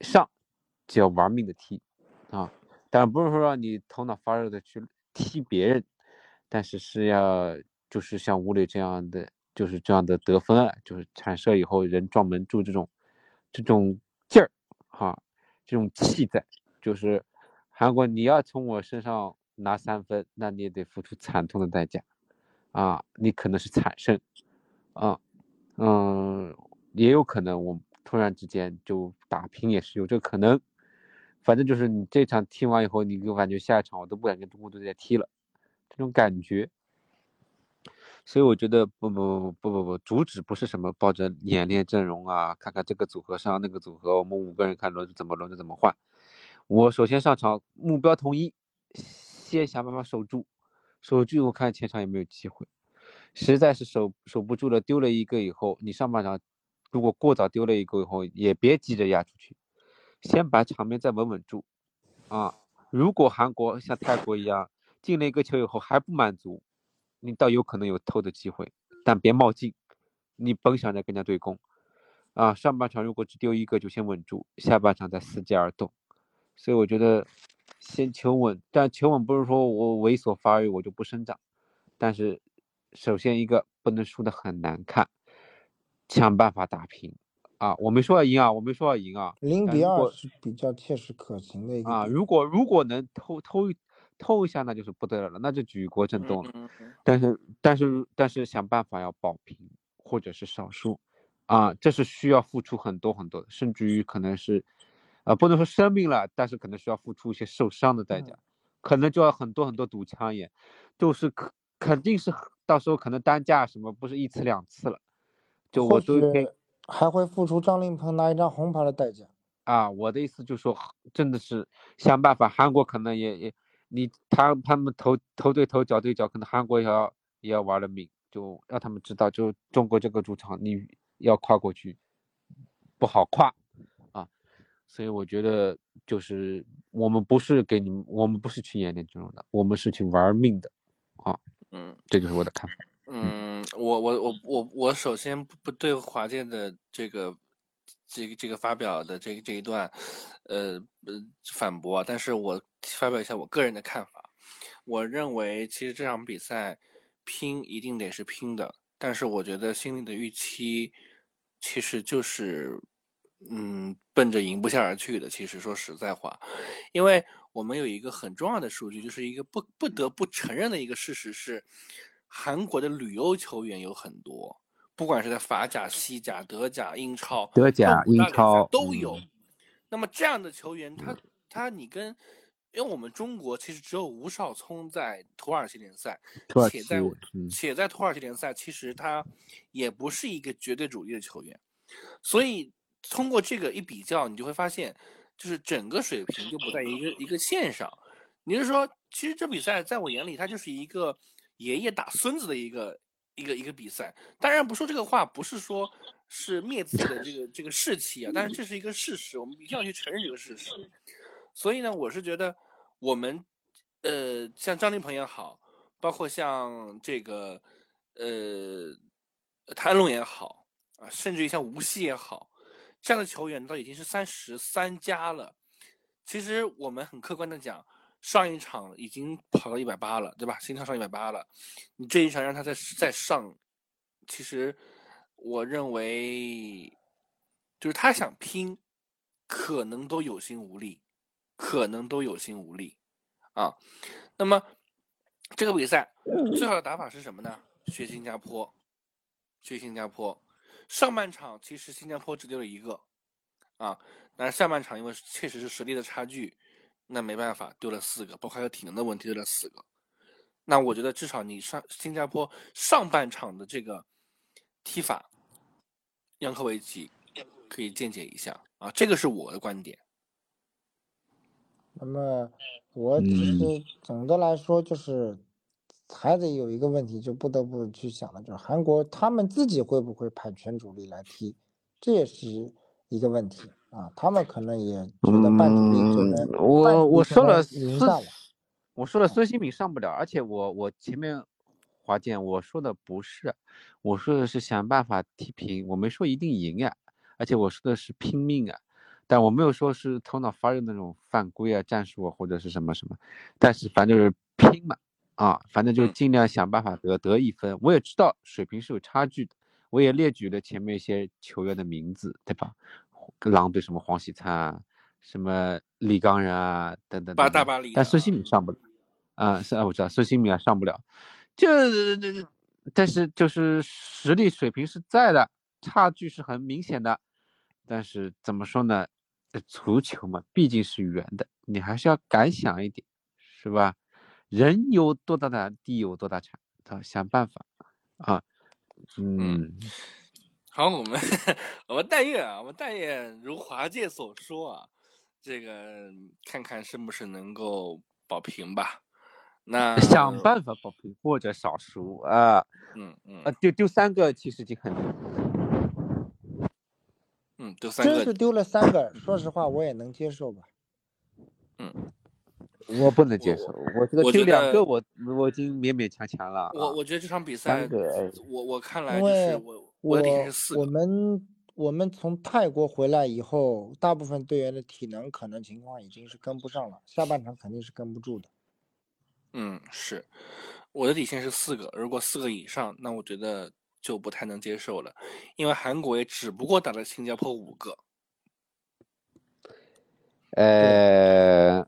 上就要玩命的踢啊，但不是说让你头脑发热的去踢别人，但是是要就是像吴磊这样的，就是这样的得分，就是产射以后人撞门柱这种。这种劲儿，哈，这种气在，就是韩国，你要从我身上拿三分，那你也得付出惨痛的代价，啊，你可能是惨胜，啊，嗯，也有可能我突然之间就打平，也是有这个可能，反正就是你这场踢完以后，你给我感觉下一场我都不敢跟中国队再踢了，这种感觉。所以我觉得不不不不不不，主旨不是什么抱着演练阵容啊，看看这个组合上那个组合，我们五个人看轮怎么轮着怎么换。我首先上场目标统一，先想办法守住，守住我看前场有没有机会。实在是守守不住了，丢了一个以后，你上半场如果过早丢了一个以后，也别急着压出去，先把场面再稳稳住。啊，如果韩国像泰国一样进了一个球以后还不满足。你倒有可能有偷的机会，但别冒进。你甭想着跟人家对攻，啊，上半场如果只丢一个就先稳住，下半场再伺机而动。所以我觉得先求稳，但求稳不是说我猥琐发育我就不生长，但是首先一个不能输的很难看，想办法打平。啊，我没说要赢啊，我没说要赢啊。零比二是比较切实可行的一个。啊，如果如果能偷偷。偷一下那就是不得了了，那就举国震动了。但是但是但是想办法要保平或者是少输，啊，这是需要付出很多很多的，甚至于可能是，啊，不能说生病了，但是可能需要付出一些受伤的代价，可能就要很多很多堵枪眼，就是肯肯定是到时候可能单价什么不是一次两次了，就我都还会付出张琳芃拿一张红牌的代价。啊，我的意思就是说，真的是想办法，韩国可能也也。你他他们头头对头脚对脚，可能韩国也要也要玩了命，就让他们知道，就中国这个主场你要跨过去不好跨啊，所以我觉得就是我们不是给你们，我们不是去演练这种的，我们是去玩命的啊，嗯，这就是我的看法。嗯，我我我我我首先不对华健的这个。这个这个发表的这这一段，呃呃反驳，但是我发表一下我个人的看法。我认为其实这场比赛拼一定得是拼的，但是我觉得心里的预期其实就是，嗯，奔着赢不下而去的。其实说实在话，因为我们有一个很重要的数据，就是一个不不得不承认的一个事实是，韩国的旅游球员有很多。不管是在法甲、西甲、德甲、英超、德甲、英超都有。那么这样的球员，他他你跟，因为我们中国其实只有吴少聪在土耳其联赛，且在且在土耳其联赛，其实他也不是一个绝对主力的球员。所以通过这个一比较，你就会发现，就是整个水平就不在一个一个线上。你是说，其实这比赛在我眼里，它就是一个爷爷打孙子的一个。一个一个比赛。当然不说这个话，不是说是灭自己的这个这个士气啊，但是这是一个事实，我们一定要去承认这个事实。所以呢，我是觉得我们呃，像张立鹏也好，包括像这个呃谭龙也好啊，甚至于像吴曦也好，这样的球员都已经是三十三加了。其实我们很客观的讲。上一场已经跑到一百八了，对吧？心跳上一百八了，你这一场让他再再上，其实我认为就是他想拼，可能都有心无力，可能都有心无力啊。那么这个比赛最好的打法是什么呢？学新加坡，学新加坡。上半场其实新加坡只丢了一个啊，但是下半场因为确实是实力的差距。那没办法，丢了四个，包括还有体能的问题，丢了四个。那我觉得至少你上新加坡上半场的这个踢法，杨科维奇可以见解一下啊，这个是我的观点。那么我其实总的来说就是还得有一个问题，就不得不去想的就是韩国他们自己会不会派全主力来踢，这也是一个问题。啊，他们可能也觉得半主力就能，我我说了赢下了，我说了孙兴敏上不了，而且我我前面华健我说的不是，我说的是想办法踢平，我没说一定赢呀，而且我说的是拼命啊，但我没有说是头脑发热那种犯规啊战术啊或者是什么什么，但是反正就是拼嘛，啊，反正就尽量想办法得得一分，我也知道水平是有差距的，我也列举了前面一些球员的名字，对吧？狼队什么黄喜灿啊，什么李刚仁啊，等等八大巴黎，但孙兴敏上不了啊，是啊，我知道孙兴敏啊上不了，就这但是就是实力水平是在的，差距是很明显的，但是怎么说呢？足球嘛，毕竟是圆的，你还是要敢想一点，是吧？人有多大胆，地有多大产，他，想办法啊，嗯。好，我们我们但愿啊，我们但愿如华界所说啊，这个看看是不是能够保平吧。那想办法保平或者少输啊。嗯嗯。啊，丢丢三个其实就很。嗯，丢三个。真是丢了三个，说实话我也能接受吧。嗯。我不能接受，我这个就两个我我已经勉勉强强了。我我觉得这场比赛，我我看来是我。我我们我们从泰国回来以后，大部分队员的体能可能情况已经是跟不上了，下半场肯定是跟不住的。嗯，是，我的底线是四个，如果四个以上，那我觉得就不太能接受了，因为韩国也只不过打了新加坡五个。呃，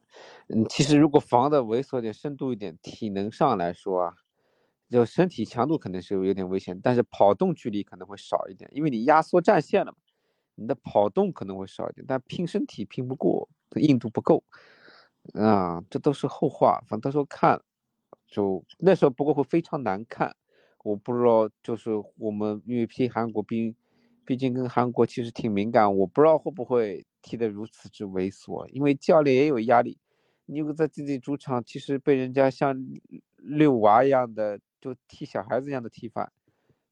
嗯，其实如果防的猥琐点、深度一点，体能上来说啊。就身体强度可能是有点危险，但是跑动距离可能会少一点，因为你压缩战线了嘛，你的跑动可能会少一点，但拼身体拼不过，硬度不够，啊，这都是后话，反正到时候看，就那时候不过会非常难看，我不知道，就是我们因为踢韩国兵，毕竟跟韩国其实挺敏感，我不知道会不会踢得如此之猥琐，因为教练也有压力，你如果在自己主场，其实被人家像遛娃一样的。就踢小孩子一样的踢法，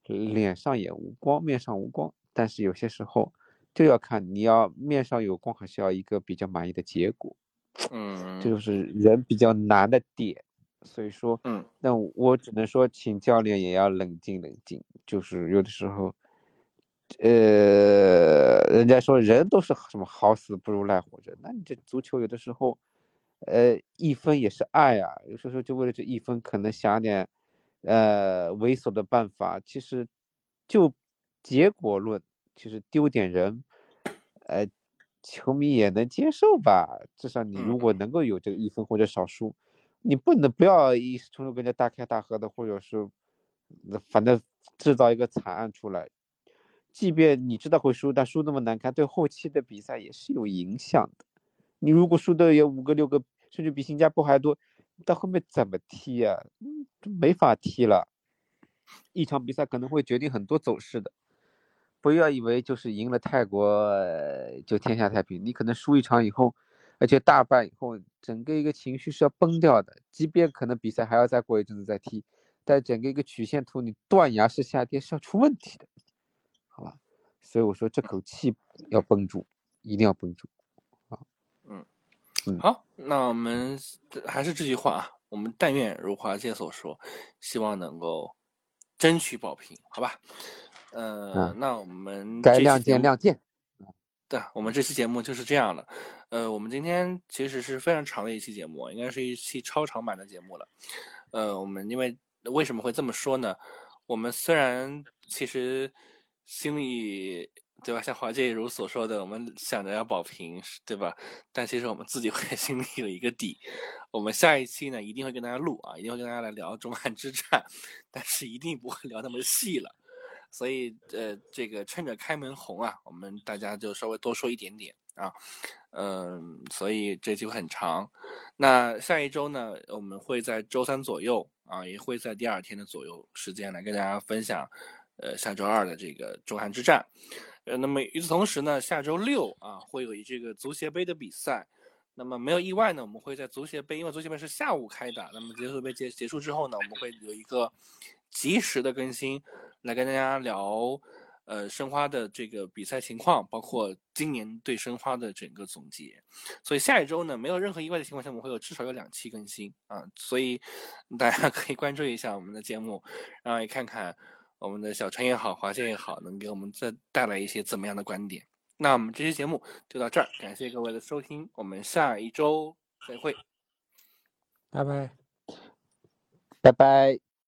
脸上也无光，面上无光。但是有些时候就要看你要面上有光，还是要一个比较满意的结果。嗯，这就是人比较难的点。所以说，嗯，那我只能说，请教练也要冷静冷静。就是有的时候，呃，人家说人都是什么好死不如赖活着，那你这足球有的时候，呃，一分也是爱啊。有时候就为了这一分，可能想点。呃，猥琐的办法，其实就结果论，其实丢点人，呃，球迷也能接受吧。至少你如果能够有这个一分或者少输，你不能不要一时冲动跟人家大开大合的，或者是反正制造一个惨案出来。即便你知道会输，但输那么难看，对后期的比赛也是有影响的。你如果输的有五个六个，甚至比新加坡还多。到后面怎么踢呀？嗯，没法踢了。一场比赛可能会决定很多走势的，不要以为就是赢了泰国就天下太平。你可能输一场以后，而且大败以后，整个一个情绪是要崩掉的。即便可能比赛还要再过一阵子再踢，但整个一个曲线图，你断崖式下跌是要出问题的，好吧？所以我说这口气要绷住，一定要绷住。好，那我们还是这句话啊，我们但愿如华姐所说，希望能够争取保平，好吧？呃，嗯那我们该亮剑亮剑。对，我们这期节目就是这样了。呃，我们今天其实是非常长的一期节目，应该是一期超长版的节目了。呃，我们因为为什么会这么说呢？我们虽然其实心里对吧，像华介如所说的，我们想着要保平，对吧？但其实我们自己 会心里有一个底。我们下一期呢，一定会跟大家录啊，一定会跟大家来聊中韩之战，但是一定不会聊那么细了。所以呃，这个趁着开门红啊，我们大家就稍微多说一点点啊，嗯、所以这期会很长。那下一周呢，我们会在周三左右啊，也会在第二天的左右时间来跟大家分享，呃，下周二的这个中韩之战。呃，那么与此同时呢，下周六啊会有这个足协杯的比赛。那么没有意外呢，我们会在足协杯，因为足协杯是下午开打，那么足协杯结结束之后呢，我们会有一个及时的更新，来跟大家聊，呃，申花的这个比赛情况，包括今年对申花的整个总结。所以下一周呢，没有任何意外的情况下，我们会有至少有两期更新啊，所以大家可以关注一下我们的节目，然后也看看我们的小川也好，华健也好，能给我们再带来一些怎么样的观点。那我们这期节目就到这儿，感谢各位的收听，我们下一周再会。拜拜。拜拜。